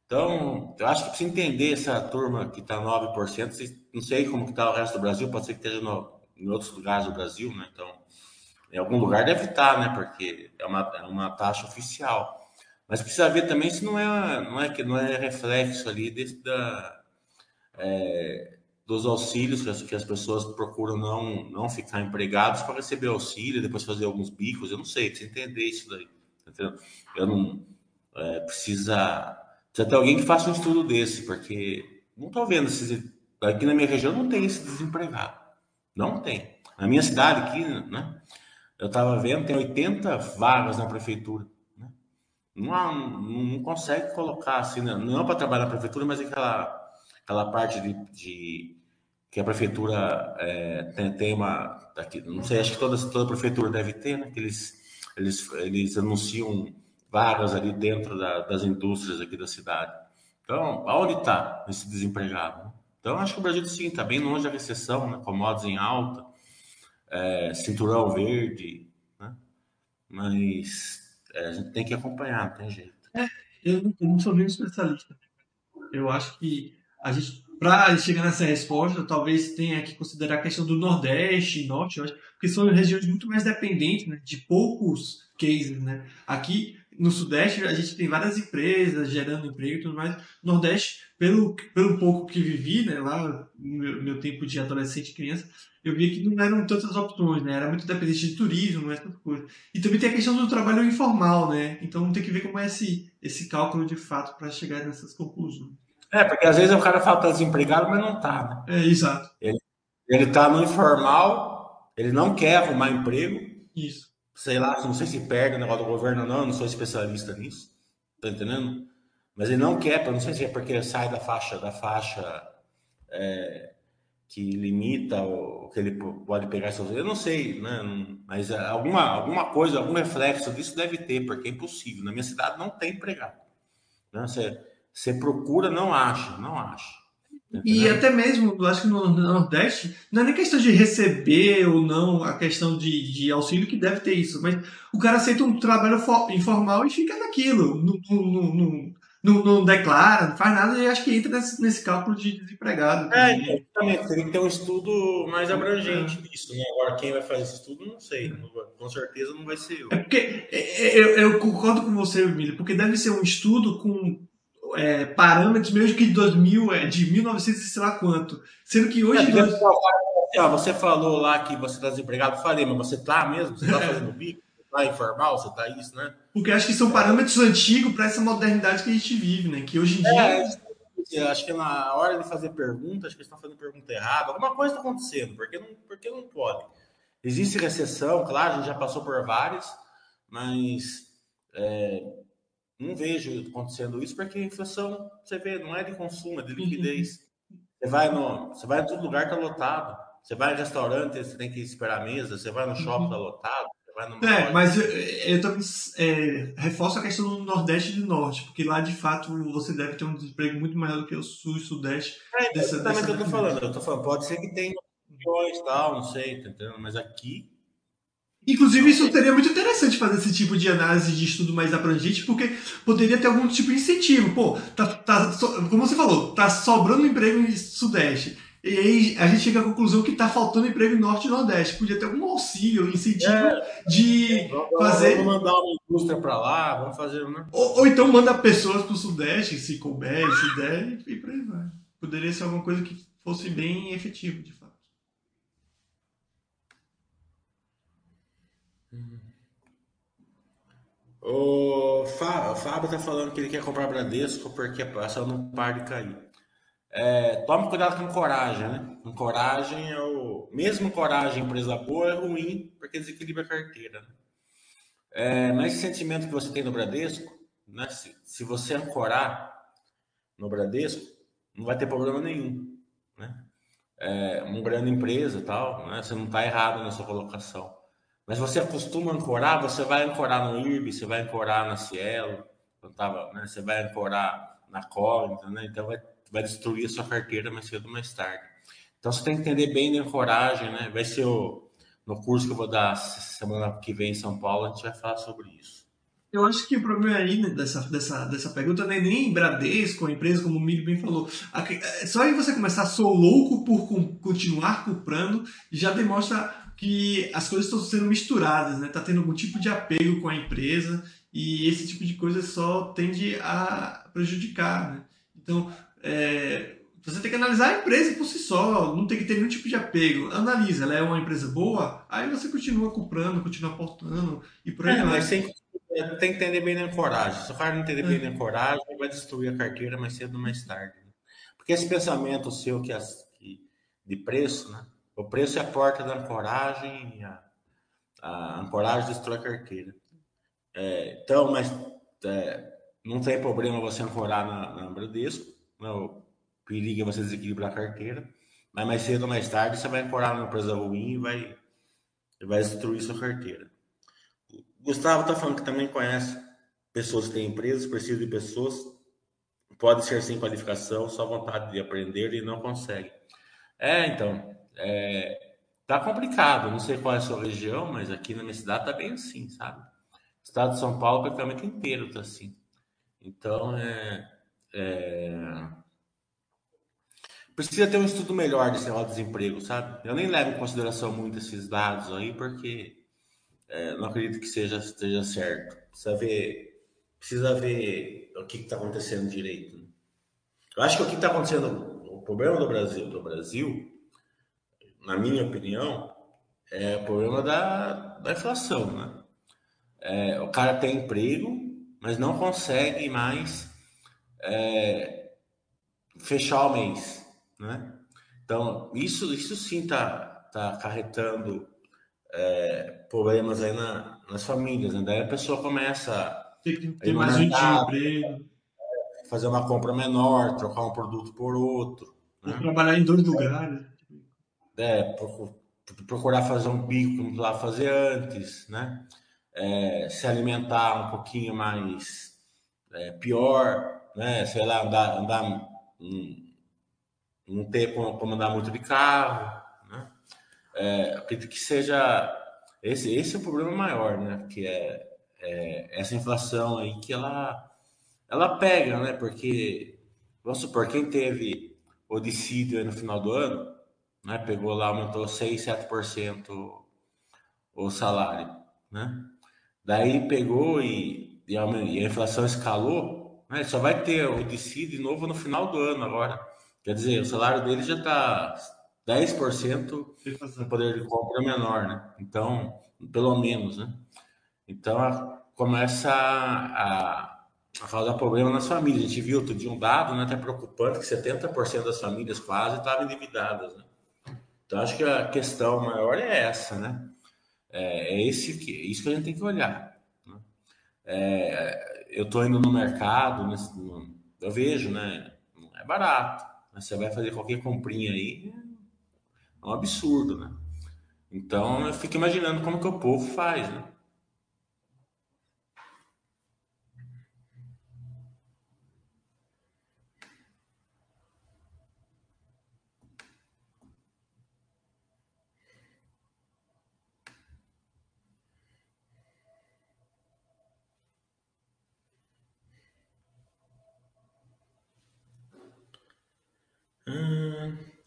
Então, eu acho que precisa entender essa turma que está 9%, não sei como está o resto do Brasil, pode ser que esteja no, em outros lugares do Brasil, né? Então, em algum lugar deve estar, tá, né? Porque é uma, é uma taxa oficial. Mas precisa ver também se não é, não é que não é reflexo ali desse, da, é, dos auxílios que as, que as pessoas procuram não, não ficar empregados para receber auxílio, depois fazer alguns bicos. Eu não sei, precisa entender isso daí. Entendeu? Eu não é, precisa, precisa ter alguém que faça um estudo desse, porque não estou vendo esses, aqui na minha região não tem esse desempregado. Não tem. Na minha cidade aqui, né? Eu estava vendo, tem 80 vagas na prefeitura não, não consegue colocar assim, né? não é para trabalhar na prefeitura, mas aquela, aquela parte de, de que a prefeitura é, tem, tem uma. Aqui, não sei, acho que toda, toda prefeitura deve ter, né? Que eles, eles, eles anunciam vagas ali dentro da, das indústrias aqui da cidade. Então, aonde está esse desempregado? Então, acho que o Brasil sim está bem longe da recessão, né? commodities em alta, é, cinturão verde, né? mas é, a gente tem que acompanhar, não tem jeito. É, eu, eu não sou nenhum especialista. Eu acho que a gente, para chegar nessa resposta, talvez tenha que considerar a questão do Nordeste e Norte, acho, porque são regiões muito mais dependentes né, de poucos cases. Né? Aqui no Sudeste a gente tem várias empresas gerando emprego e tudo mais. No Nordeste, pelo, pelo pouco que vivi, né, lá no meu, meu tempo de adolescente e criança, eu via que não eram tantas opções, né? Era muito dependente de turismo, é tanta coisa. E também tem a questão do trabalho informal, né? Então tem que ver como é esse, esse cálculo de fato para chegar nessas conclusões. É, porque às vezes o cara fala que tá desempregado, mas não tá, né? É, exato. Ele, ele tá no informal, ele não quer arrumar emprego. Isso. Sei lá, não sei se perde o negócio do governo ou não, não sou especialista nisso. Tá entendendo? Mas ele não quer, não sei se é porque ele sai da faixa, da faixa é, que limita o que ele pode pegar seus. Eu não sei, né? Mas alguma, alguma coisa, algum reflexo disso deve ter, porque é impossível. Na minha cidade não tem empregado. Né? Você, você procura, não acha, não acha. E até mesmo, eu acho que no Nordeste, não é nem questão de receber ou não a questão de, de auxílio que deve ter isso, mas o cara aceita um trabalho informal e fica naquilo. No, no, não, não declara, não faz nada, e acho que entra nesse, nesse cálculo de desempregado. É, exatamente. Teria que ter um estudo mais abrangente é. disso, né? Agora, quem vai fazer esse estudo, não sei. Com certeza não vai ser eu. É porque é, é, eu, eu concordo com você, Emílio, porque deve ser um estudo com é, parâmetros mesmo que de 2000, é, de 1900 e sei lá quanto. Sendo que hoje. É, dois... Você falou lá que você está desempregado, falei, mas você está mesmo? Você está fazendo bico? Tá informal, você tá isso, né? Porque acho que são parâmetros antigos para essa modernidade que a gente vive, né? Que hoje em dia. É, acho que na hora de fazer pergunta, acho que eles estão fazendo pergunta errada. Alguma coisa está acontecendo, porque não, porque não pode. Existe recessão, claro, a gente já passou por várias, mas é, não vejo acontecendo isso, porque a inflação, você vê, não é de consumo, é de liquidez. Você vai no, você vai em todo lugar, tá lotado. Você vai em restaurante, você tem que esperar a mesa. Você vai no shopping, tá lotado. É, mas eu, eu também é, reforço a questão do Nordeste e do Norte, porque lá de fato você deve ter um desemprego muito maior do que o Sul e Sudeste. É, dessa, exatamente que eu tô falando. Eu tô falando, pode ser que tenha opções tal, não sei, tá entendendo? Mas aqui. Inclusive, isso seria muito interessante fazer esse tipo de análise de estudo mais abrangente, porque poderia ter algum tipo de incentivo. Pô, tá, tá, como você falou, tá sobrando emprego no Sudeste e aí a gente chega à conclusão que está faltando emprego em Norte e Nordeste. Podia ter algum auxílio, incentivo é, de vamos, fazer. Vamos mandar uma indústria para lá, vamos fazer. Né? Ou, ou então manda pessoas para o Sudeste, se couber, se der, e por aí vai. Poderia ser alguma coisa que fosse bem efetivo, de fato. O Fábio está falando que ele quer comprar Bradesco porque a ação não para de cair. É, tome cuidado com coragem, né? Com coragem é o. Mesmo coragem, empresa boa, é ruim, porque desequilibra a carteira. Né? É, mas esse sentimento que você tem no Bradesco, né? Se, se você ancorar no Bradesco, não vai ter problema nenhum. Né? É, uma grande empresa tal, né? Você não está errado na sua colocação. Mas você acostuma ancorar, você vai ancorar no IRB, você vai ancorar na Cielo, tava, né? você vai ancorar na Cognita, né? Então vai vai destruir a sua carteira mais cedo ou mais tarde. Então você tem que entender bem da ancoragem, né? Vai ser o, no curso que eu vou dar semana que vem em São Paulo, a gente vai falar sobre isso. Eu acho que o problema aí né, dessa, dessa, dessa pergunta não é nem Bradesco, a empresa, como o Milho bem falou. É, só aí você começar, sou louco por continuar comprando, já demonstra que as coisas estão sendo misturadas, né? Tá tendo algum tipo de apego com a empresa e esse tipo de coisa só tende a prejudicar, né? Então, é, você tem que analisar a empresa por si só, não tem que ter nenhum tipo de apego. Analisa, ela é uma empresa boa, aí você continua comprando, continua aportando e por aí é, Mas tem, tem que entender bem na coragem. Se o cara não entender bem na coragem, vai destruir a carteira mais cedo ou mais tarde. Né? Porque esse pensamento seu que, as, que de preço, né? O preço é a porta da ancoragem, a, a ancoragem destrói a carteira. É, então, mas é, não tem problema você ancorar na, na Bradesco, né? o perigo é você desequilibrar a carteira, mas mais cedo ou mais tarde você vai ancorar numa empresa ruim e vai, vai destruir sua carteira. Gustavo está falando que também conhece pessoas que têm empresas, precisam de pessoas, pode ser sem qualificação, só vontade de aprender e não consegue. É, então, é, tá complicado, não sei qual é a sua região, mas aqui na minha cidade tá bem assim, sabe? O estado de São Paulo praticamente inteiro tá assim. Então, é, é... Precisa ter um estudo melhor desse negócio de desemprego, sabe? Eu nem levo em consideração muito esses dados aí, porque é, não acredito que seja, esteja certo. Precisa ver, precisa ver o que está acontecendo direito. Né? Eu acho que o que está acontecendo, o problema do Brasil, do Brasil, na minha opinião, é o problema da, da inflação, né? É, o cara tem emprego, mas não consegue mais é, fechar o mês, né? Então, isso, isso sim está tá acarretando é, problemas aí na, nas famílias, né? Daí a pessoa começa tem, tem mais emprego, fazer uma compra menor, trocar um produto por outro. Né? Trabalhar em dois lugares. É, procurar fazer um bico não precisava fazer antes, né? É, se alimentar um pouquinho mais é, pior, né? Sei lá, andar, andar um, não ter como, como, andar muito de carro? É, acredito que seja esse, esse é o problema maior, né? Que é, é, essa inflação aí que ela, ela pega, né? Porque, vamos supor, quem teve o dissídio no final do ano, né? Pegou lá, aumentou 6, 7% o salário, né? Daí pegou e, e, a, e a inflação escalou, né? Só vai ter o DC de novo no final do ano agora. Quer dizer, o salário dele já está 10% no poder de compra menor, né? Então, pelo menos, né? Então, começa a, a causar problema nas famílias. A gente viu outro dia um dado, né, até preocupante, que 70% das famílias quase estavam endividadas, né? Então, acho que a questão maior é essa, né? É, é esse que, é isso que a gente tem que olhar. Né? É, eu estou indo no mercado, no, eu vejo, né? É barato. Né? Você vai fazer qualquer comprinha aí, é um absurdo, né? Então, eu fico imaginando como que o povo faz, né?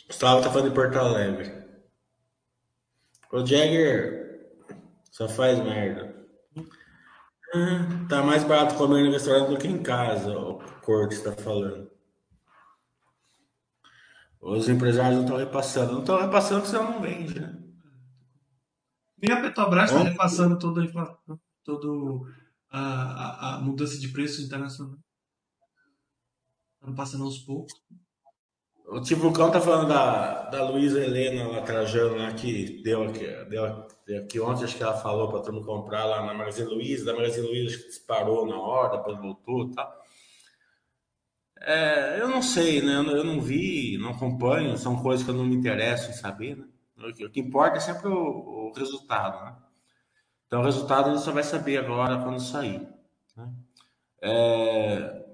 Gustavo tá falando de Porto Alegre. O Jagger só faz merda. Ah, tá mais barato comer no restaurante do que em casa, o Cortes está falando. Os empresários não estão repassando. Não estão repassando porque senão não vende, né? Nem a Petrobras está repassando toda a inflação, toda a, a, a, mudança de preços internacional. Estão passando aos poucos. O Tibucão tá falando da, da Luísa Helena lá, Trajano, lá, que deu aqui, deu aqui ontem, acho que ela falou para todo mundo comprar lá na Magazine Luiza, da Magazine Luiza que disparou na hora, depois voltou e tal. É, eu não sei, né? Eu, eu, não vi, não acompanho, são coisas que eu não me interesso em saber, né? O que, que importa é sempre o, o, resultado, né? Então, o resultado gente só vai saber agora quando sair. Né? É,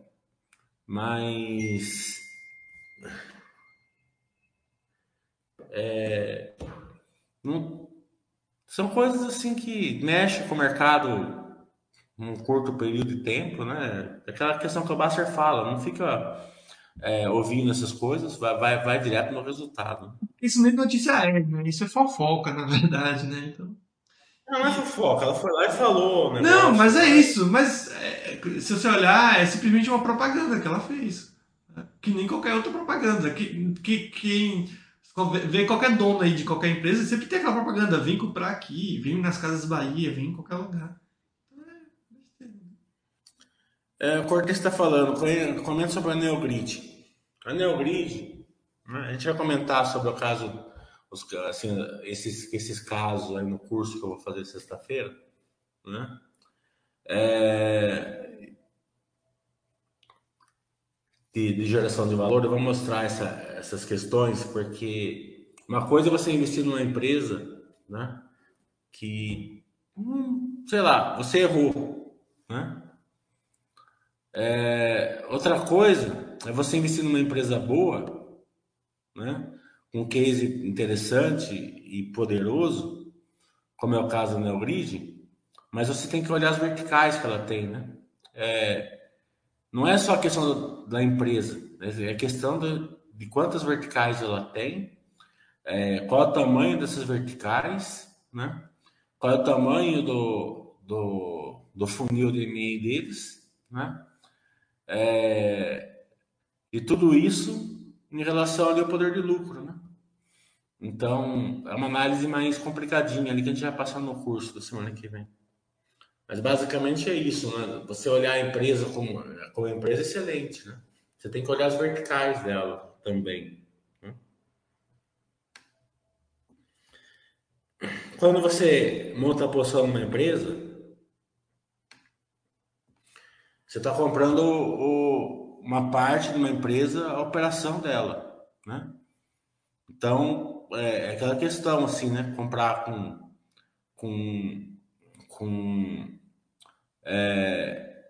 mas é, não, São coisas assim que mexem com o mercado num curto período de tempo, né? Aquela questão que o Basser fala, não fica é, ouvindo essas coisas, vai, vai, vai direto no resultado. Isso nem notícia é, né? Isso é fofoca, na verdade, né? Então... Não, não é fofoca, ela foi lá e falou. Negócio, não, mas é isso. Mas é, se você olhar, é simplesmente uma propaganda que ela fez. Que nem qualquer outra propaganda. Que, que, quem vê qualquer dono aí de qualquer empresa, sempre tem aquela propaganda. Vem comprar aqui, vem nas Casas Bahia, vem em qualquer lugar. É, o Cortez está falando, comenta sobre a Neogrid. A Neogrid, né, a gente vai comentar sobre o caso, os, assim, esses, esses casos aí no curso que eu vou fazer sexta-feira, né? É, de, de, geração de valor, eu vou mostrar essa, essas questões, porque uma coisa é você investir numa empresa, né? Que, hum, sei lá, você errou, né? É, outra coisa é você investir numa empresa boa, né? um case interessante e poderoso, como é o caso da Neogrid, mas você tem que olhar as verticais que ela tem, né? É, não é só a questão da empresa, é questão de, de quantas verticais ela tem, é, qual é o tamanho dessas verticais, né? Qual é o tamanho do, do, do funil de M&A deles, né? É, e tudo isso em relação ao poder de lucro, né? Então, é uma análise mais complicadinha ali que a gente vai passar no curso da semana que vem. Mas basicamente é isso, né? Você olhar a empresa como, como empresa excelente, né? Você tem que olhar as verticais dela também. Né? Quando você monta a posição numa empresa, você está comprando o, uma parte de uma empresa, a operação dela, né? Então, é, é aquela questão, assim, né? Comprar com... com, com é,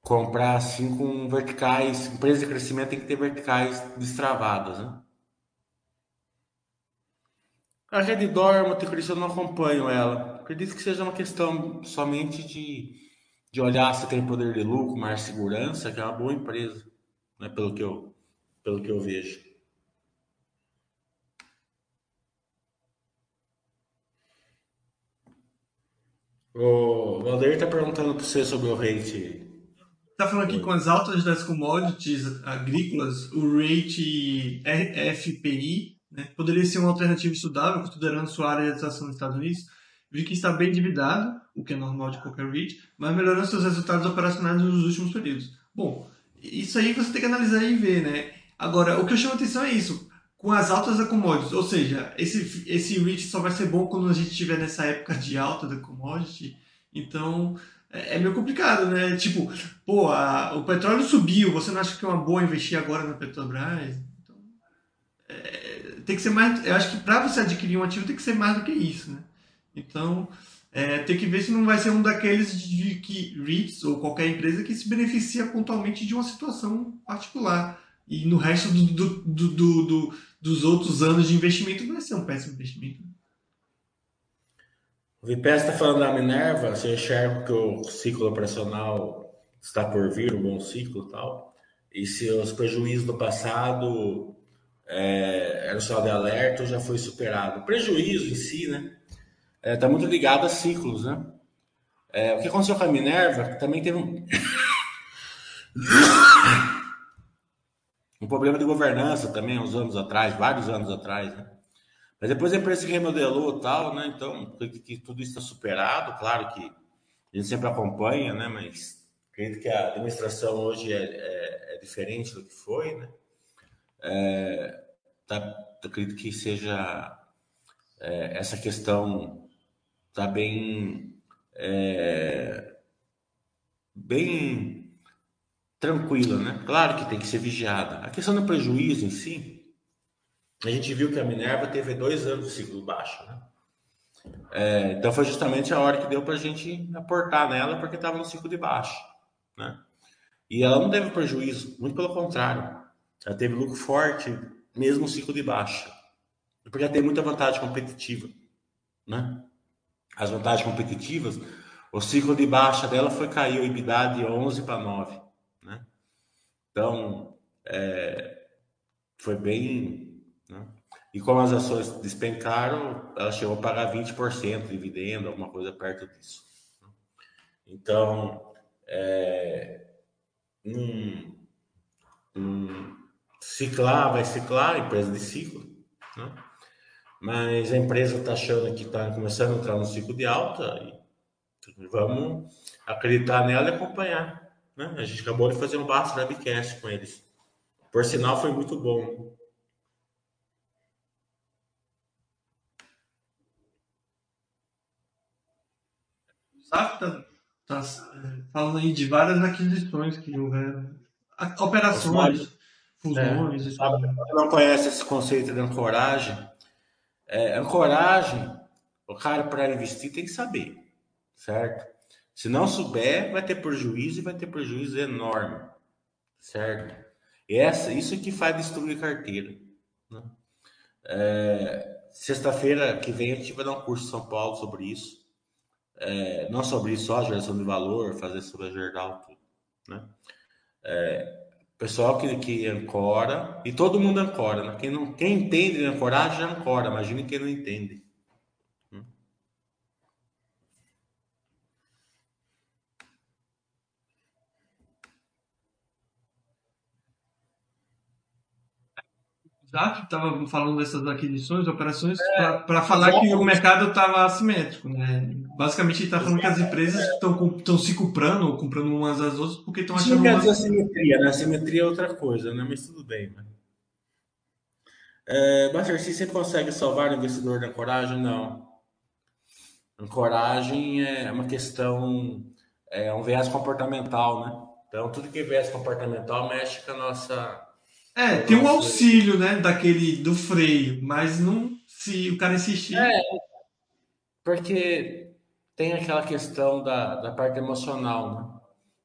comprar assim com verticais, empresa de crescimento tem que ter verticais destravadas, né? A Rede Dorma, eu não acompanho ela. Acredito que seja uma questão somente de de olhar se tem poder de lucro, mais segurança, que é uma boa empresa, né? pelo, que eu, pelo que eu vejo. O Valdeir está perguntando para você sobre o rate. Está falando aqui com as altas das commodities agrícolas, o rate FPI né, poderia ser uma alternativa estudável, considerando sua área de atuação nos Estados Unidos vi que está bem endividado, o que é normal de qualquer REIT, mas melhorando seus resultados operacionais nos últimos períodos. Bom, isso aí você tem que analisar e ver, né? Agora, o que eu chamo atenção é isso. Com as altas da commodity, ou seja, esse, esse REIT só vai ser bom quando a gente estiver nessa época de alta da commodity. Então, é, é meio complicado, né? Tipo, pô, a, o petróleo subiu, você não acha que é uma boa investir agora na Petrobras? Então, é, tem que ser mais. Eu acho que para você adquirir um ativo tem que ser mais do que isso, né? Então, é, tem que ver se não vai ser um daqueles de que REITs ou qualquer empresa que se beneficia pontualmente de uma situação particular. E no resto do, do, do, do dos outros anos de investimento vai ser um péssimo investimento. O Vipés está falando da Minerva, você enxerga que o ciclo operacional está por vir, um bom ciclo e tal. E se os prejuízos do passado é, eram só de alerta, já foi superado. O prejuízo em si, né? está é, tá muito ligado a ciclos, né? É, o que aconteceu com a Minerva também teve um, um problema de governança também, uns anos atrás, vários anos atrás, né? Mas depois a empresa se remodelou e tal, né? Então, que tudo isso está superado, claro que a gente sempre acompanha, né? Mas acredito que a administração hoje é, é, é diferente do que foi, né? É, tá, acredito que seja é, essa questão está bem é, bem tranquila, né? Claro que tem que ser vigiada. A questão do prejuízo em si, a gente viu que a Minerva teve dois anos de ciclo baixo, né? É, então foi justamente a hora que deu para a gente aportar nela porque estava no ciclo de baixo, né? E ela não teve prejuízo, muito pelo contrário, ela teve lucro forte mesmo no ciclo de baixa, porque ela tem muita vantagem competitiva, né? as vantagens competitivas, o ciclo de baixa dela foi cair o EBITDA de 11 para 9. Então, é, foi bem. Né? E como as ações despencaram, ela chegou a pagar 20% de dividendo, alguma coisa perto disso. Né? Então, é, um, um, ciclar, vai ciclar, empresa de ciclo, né? mas a empresa está achando que está começando a entrar no ciclo de alta e vamos acreditar nela e acompanhar. Né? A gente acabou de fazer um baixo webcast com eles. Por sinal, foi muito bom. Sabe, tá, tá é, falando aí de várias aquisições que houveram. Operações, fusões. É, sabe, não conhece esse conceito de ancoragem? É, ancoragem, o cara para investir tem que saber, certo? Se não souber, vai ter prejuízo e vai ter prejuízo enorme, certo? E essa, isso que faz destruir carteira. Né? É, Sexta-feira que vem a gente vai dar um curso em São Paulo sobre isso. É, não sobre isso, só geração de valor, fazer sobre a geral, tudo. Né? É, pessoal que, que ancora, e todo mundo ancora. Né? Quem, não, quem entende de ancoragem ancora, imagine quem não entende. Já estava falando dessas aquisições, operações, é, para falar que o mercado estava assimétrico. Né? Basicamente, está falando que as empresas estão se comprando ou comprando umas às outras porque estão achando. Não quer dizer assimetria, né? Assimetria é outra coisa, né? mas tudo bem. Né? É, se você consegue salvar o investidor da coragem? Não. A coragem é uma questão, é um viés comportamental, né? Então, tudo que é viés comportamental mexe com a nossa é, tem um auxílio, né, daquele do freio, mas não se o cara insistir. É, porque tem aquela questão da, da parte emocional, né?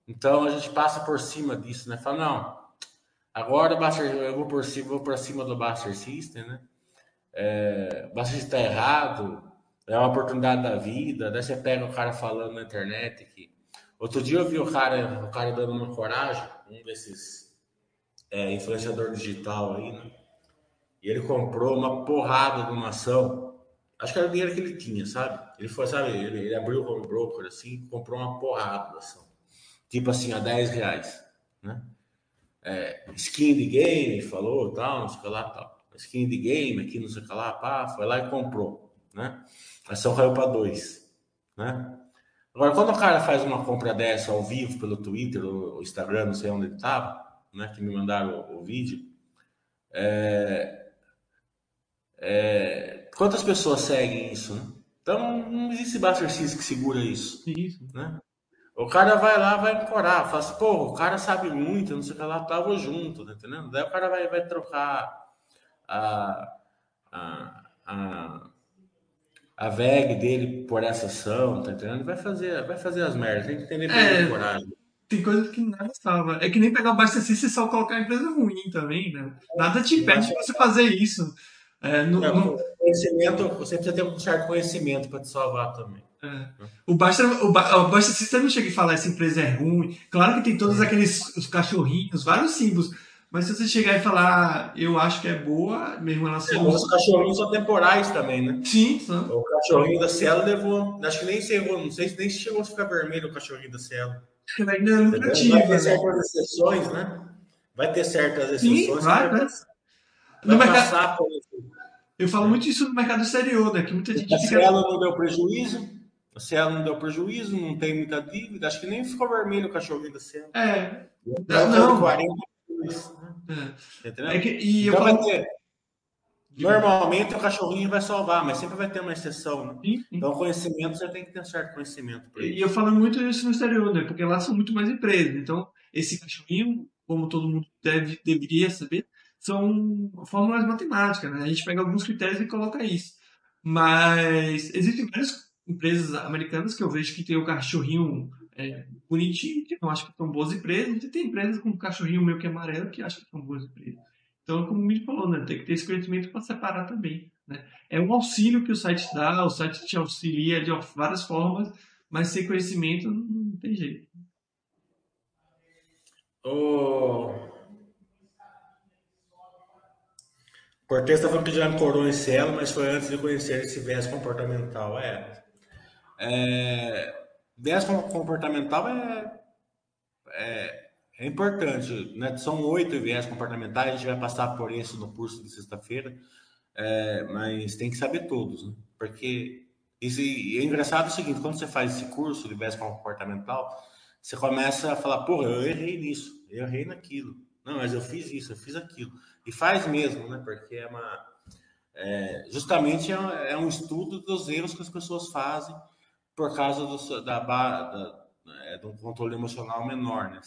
Então a gente passa por cima disso, né? Fala, não, agora eu vou por cima, vou por cima do Buster System, né? É, o Buster está errado, é uma oportunidade da vida. Daí você pega o cara falando na internet que. Outro dia eu vi o cara, o cara dando uma coragem, um desses é, influenciador digital aí, né? E ele comprou uma porrada de uma ação. Acho que era o dinheiro que ele tinha, sabe? Ele foi, sabe, ele, ele abriu o home broker assim, comprou uma porrada da ação. Tipo assim, a 10 reais, né? É, skin de game, falou, tal, não sei o que lá, tal. Skin de game aqui, não sei o que lá, pá, foi lá e comprou, né? A ação caiu para 2, né? Agora, quando o cara faz uma compra dessa ao vivo pelo Twitter ou Instagram, não sei onde ele estava, né, que me mandaram o, o vídeo, é, é, quantas pessoas seguem isso? Né? Então, não existe Buster que segura isso. Isso. Né? O cara vai lá, vai ancorar, fala assim, pô, o cara sabe muito, não sei o que lá, tava junto, tá entendendo? Daí o cara vai, vai trocar a, a, a, a VEG dele por essa ação, tá entendendo? Vai fazer, vai fazer as merdas, tem que entender é, coragem tem coisas que nada salva. É que nem pegar o abastecimento e só colocar a empresa ruim também, né? Nada te impede de você fazer isso. É, no, não, no... Conhecimento, você precisa ter um certo conhecimento para te salvar também. É. O Basta, o, ba, o System não chega e falar essa empresa é ruim. Claro que tem todos é. aqueles os cachorrinhos, vários símbolos. Mas se você chegar e falar, eu acho que é boa, mesmo ela sendo. Os cachorrinhos são temporais também, né? Sim, são. O cachorrinho da Cielo levou. Acho que nem chegou, não sei se nem chegou a ficar vermelho o cachorrinho da Cielo ela ainda é lucrativa. Vai ter certas exceções, né? Vai ter certas exceções. Sim, vai, vai. No mercado... Eu falo muito isso no mercado exterior, né? Que muita gente a fica... Cielo não deu prejuízo, a Cielo não deu prejuízo, não tem muita dívida. Acho que nem ficou vermelho o cachorrinho da Cielo. É. Então, não. 42, né? é. é que, e então eu falo... ter... Normalmente o cachorrinho vai salvar, mas sempre vai ter uma exceção, né? Sim, sim. Então, conhecimento, você tem que ter um certo conhecimento. E eu falo muito isso no exterior, né? Porque lá são muito mais empresas. Então, esse cachorrinho, como todo mundo deve, deveria saber, são fórmulas matemáticas, né? A gente pega alguns critérios e coloca isso. Mas existem várias empresas americanas que eu vejo que tem o cachorrinho é, bonitinho, que eu acho que são boas empresas, e tem empresas com cachorrinho meio que amarelo que acham que são boas empresas. Então, como o Mili falou, né? Tem que ter esse conhecimento para separar também Né? É um auxílio que o site dá, o site te auxilia de várias formas, mas sem conhecimento não tem jeito. O Cortez está falando que em Cielo, mas foi antes de conhecer esse viés comportamental. É. é viés comportamental é, é, é importante. Né? São oito viés comportamentais, a gente vai passar por isso no curso de sexta-feira, é, mas tem que saber todos, né? porque isso, é engraçado o seguinte, quando você faz esse curso de viés comportamental, você começa a falar, porra, eu errei nisso, eu errei naquilo. Não, mas eu fiz isso, eu fiz aquilo. E faz mesmo, né? Porque é uma. É, justamente é, é, um estudo dos erros que as pessoas fazem por causa do, da, da, é, de um controle emocional menor, né?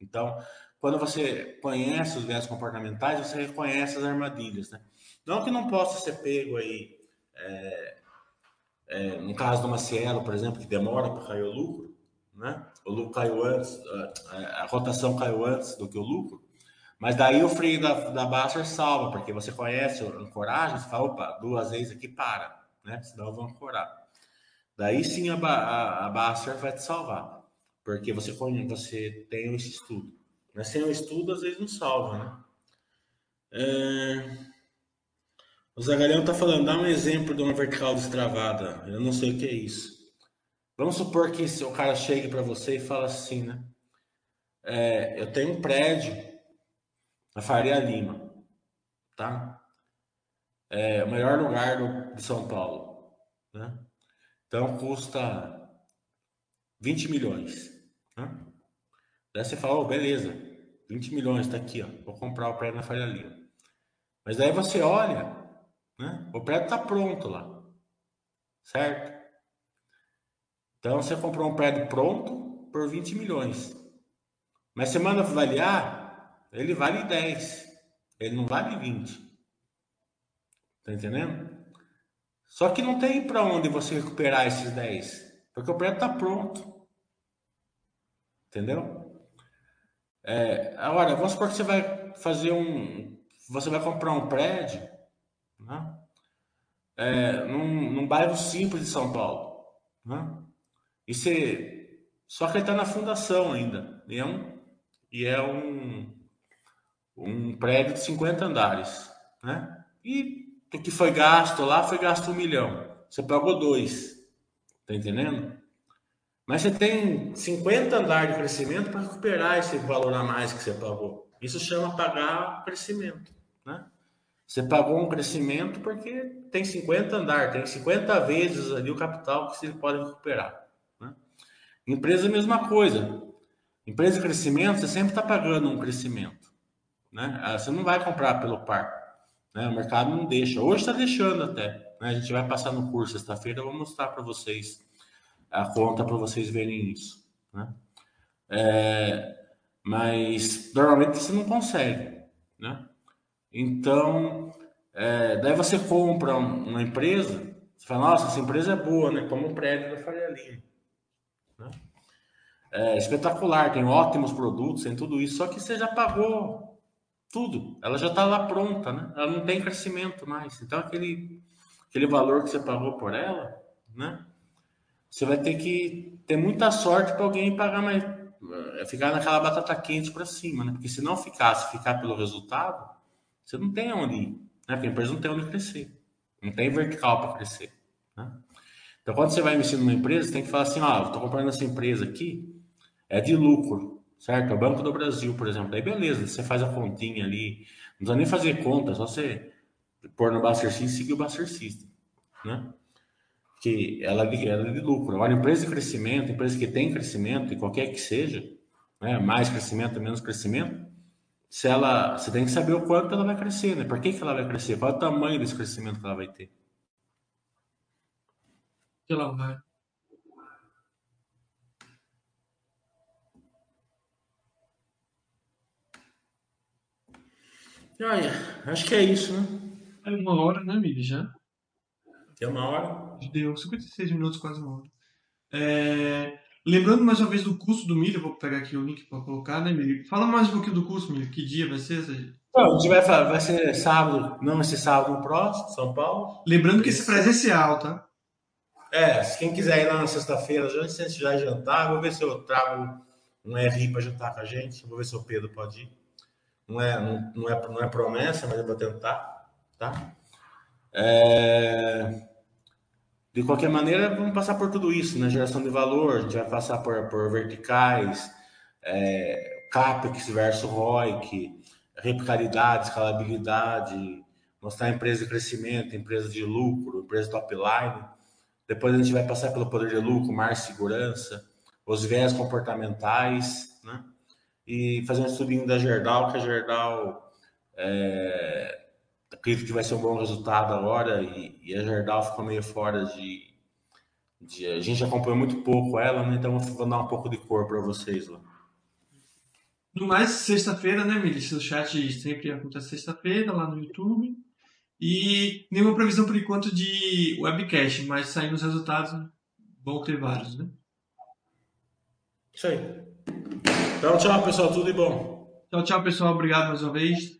Então, quando você conhece os viés comportamentais, você reconhece as armadilhas, né? Não que não possa ser pego aí, é, é, no caso do Macielo, por exemplo, que demora para cair o lucro, né? O lucro caiu antes, a, a rotação caiu antes do que o lucro, mas daí o freio da, da Baster salva, porque você conhece a ancoragem, você fala, opa, duas vezes aqui para, né? Senão eu vou ancorar. Daí sim a, a, a Baster vai te salvar, porque você, você tem esse estudo. Mas sem o estudo, às vezes não salva, né? É... O Zagalhão tá falando, dá um exemplo de uma vertical destravada. Eu não sei o que é isso. Vamos supor que o cara chegue para você e fala assim, né? É, eu tenho um prédio na Faria Lima, tá? É o melhor lugar de São Paulo, né? Então custa 20 milhões, né? Daí você fala, oh, beleza, 20 milhões tá aqui, ó, vou comprar o prédio na Faria Lima. Mas daí você olha, né? O prédio tá pronto lá, certo? Então você comprou um prédio pronto por 20 milhões. Mas você manda avaliar, ele vale 10. Ele não vale 20. Tá entendendo? Só que não tem para onde você recuperar esses 10. Porque o prédio tá pronto. Entendeu? É, agora, vamos supor que você vai fazer um. Você vai comprar um prédio né? É, num, num bairro simples de São Paulo. Né? E você. Só que ele está na fundação ainda. E é um, e é um, um prédio de 50 andares, né? E o que foi gasto lá foi gasto um milhão. Você pagou dois, tá entendendo? Mas você tem 50 andares de crescimento para recuperar esse valor a mais que você pagou. Isso chama pagar crescimento, né? Você pagou um crescimento porque tem 50 andares, tem 50 vezes ali o capital que você pode recuperar. Né? Empresa mesma coisa. Empresa de crescimento, você sempre está pagando um crescimento. Né? Ah, você não vai comprar pelo par. Né? O mercado não deixa. Hoje está deixando até. Né? A gente vai passar no curso sexta-feira, eu vou mostrar para vocês a conta para vocês verem isso. Né? É, mas normalmente você não consegue. Né? Então, é, daí você compra uma empresa, você fala, nossa, essa empresa é boa, né? Como o prédio da Faria Lima. Né? É espetacular, tem ótimos produtos, tem tudo isso, só que você já pagou tudo. Ela já está lá pronta, né? Ela não tem crescimento mais. Então, aquele, aquele valor que você pagou por ela, né? Você vai ter que ter muita sorte para alguém pagar mais, eh, ficar naquela batata quente para cima, né? Porque se não ficasse, ficar pelo resultado, você não tem onde ir, né? Porque a empresa não tem onde crescer, não tem vertical para crescer, né? Então, quando você vai investir numa empresa, tem que falar assim, ó, estou comprando essa empresa aqui, é de lucro, certo? É o Banco do Brasil, por exemplo. Daí beleza, você faz a continha ali, não precisa nem fazer conta, só você pôr no Buster System e seguir o Buster System, né? Que ela, ela é de lucro. Agora, empresa de crescimento, empresa que tem crescimento, e qualquer que seja, né? mais crescimento, menos crescimento, se ela, você tem que saber o quanto ela vai crescer, né? Por que, que ela vai crescer? Qual é o tamanho desse crescimento que ela vai ter? Que ela vai Olha, acho que é isso, né? É uma hora, né, Mili, já? É uma hora? Deu 56 minutos, quase uma hora. É... Lembrando mais uma vez do curso do milho, vou pegar aqui o link para colocar, né, Milho? Fala mais um pouquinho do curso, Milho. Que dia vai ser? Não, a gente vai, vai ser sábado, não esse sábado no próximo, São Paulo. Lembrando que esse presencial, tá? É, se quem quiser ir lá na sexta-feira, já, já jantar, vou ver se eu trago um RI para jantar com a gente. Vou ver se o Pedro pode ir. Não é, não, não é, não é promessa, mas eu vou tentar, tá? É... De qualquer maneira, vamos passar por tudo isso, né? Geração de valor, a gente vai passar por, por verticais, é, CAPEX versus ROIC, replicabilidade, escalabilidade, mostrar empresa de crescimento, empresa de lucro, empresa top line. Depois a gente vai passar pelo poder de lucro, mais segurança, os viés comportamentais, né? E fazer um estudinho da Gerdau, que a Gerdau é, acredito que vai ser um bom resultado agora e, e a Gerdau ficou meio fora de, de, A gente acompanhou muito pouco ela, né? Então vou dar um pouco de cor para vocês lá. No mais, sexta-feira, né, Milis? O chat sempre acontece sexta-feira lá no YouTube. E nenhuma previsão por enquanto de webcast, mas saindo os resultados, vão ter vários, né? Isso aí. Então, tchau, pessoal. Tudo de bom. Tchau, tchau, pessoal. Obrigado mais uma vez.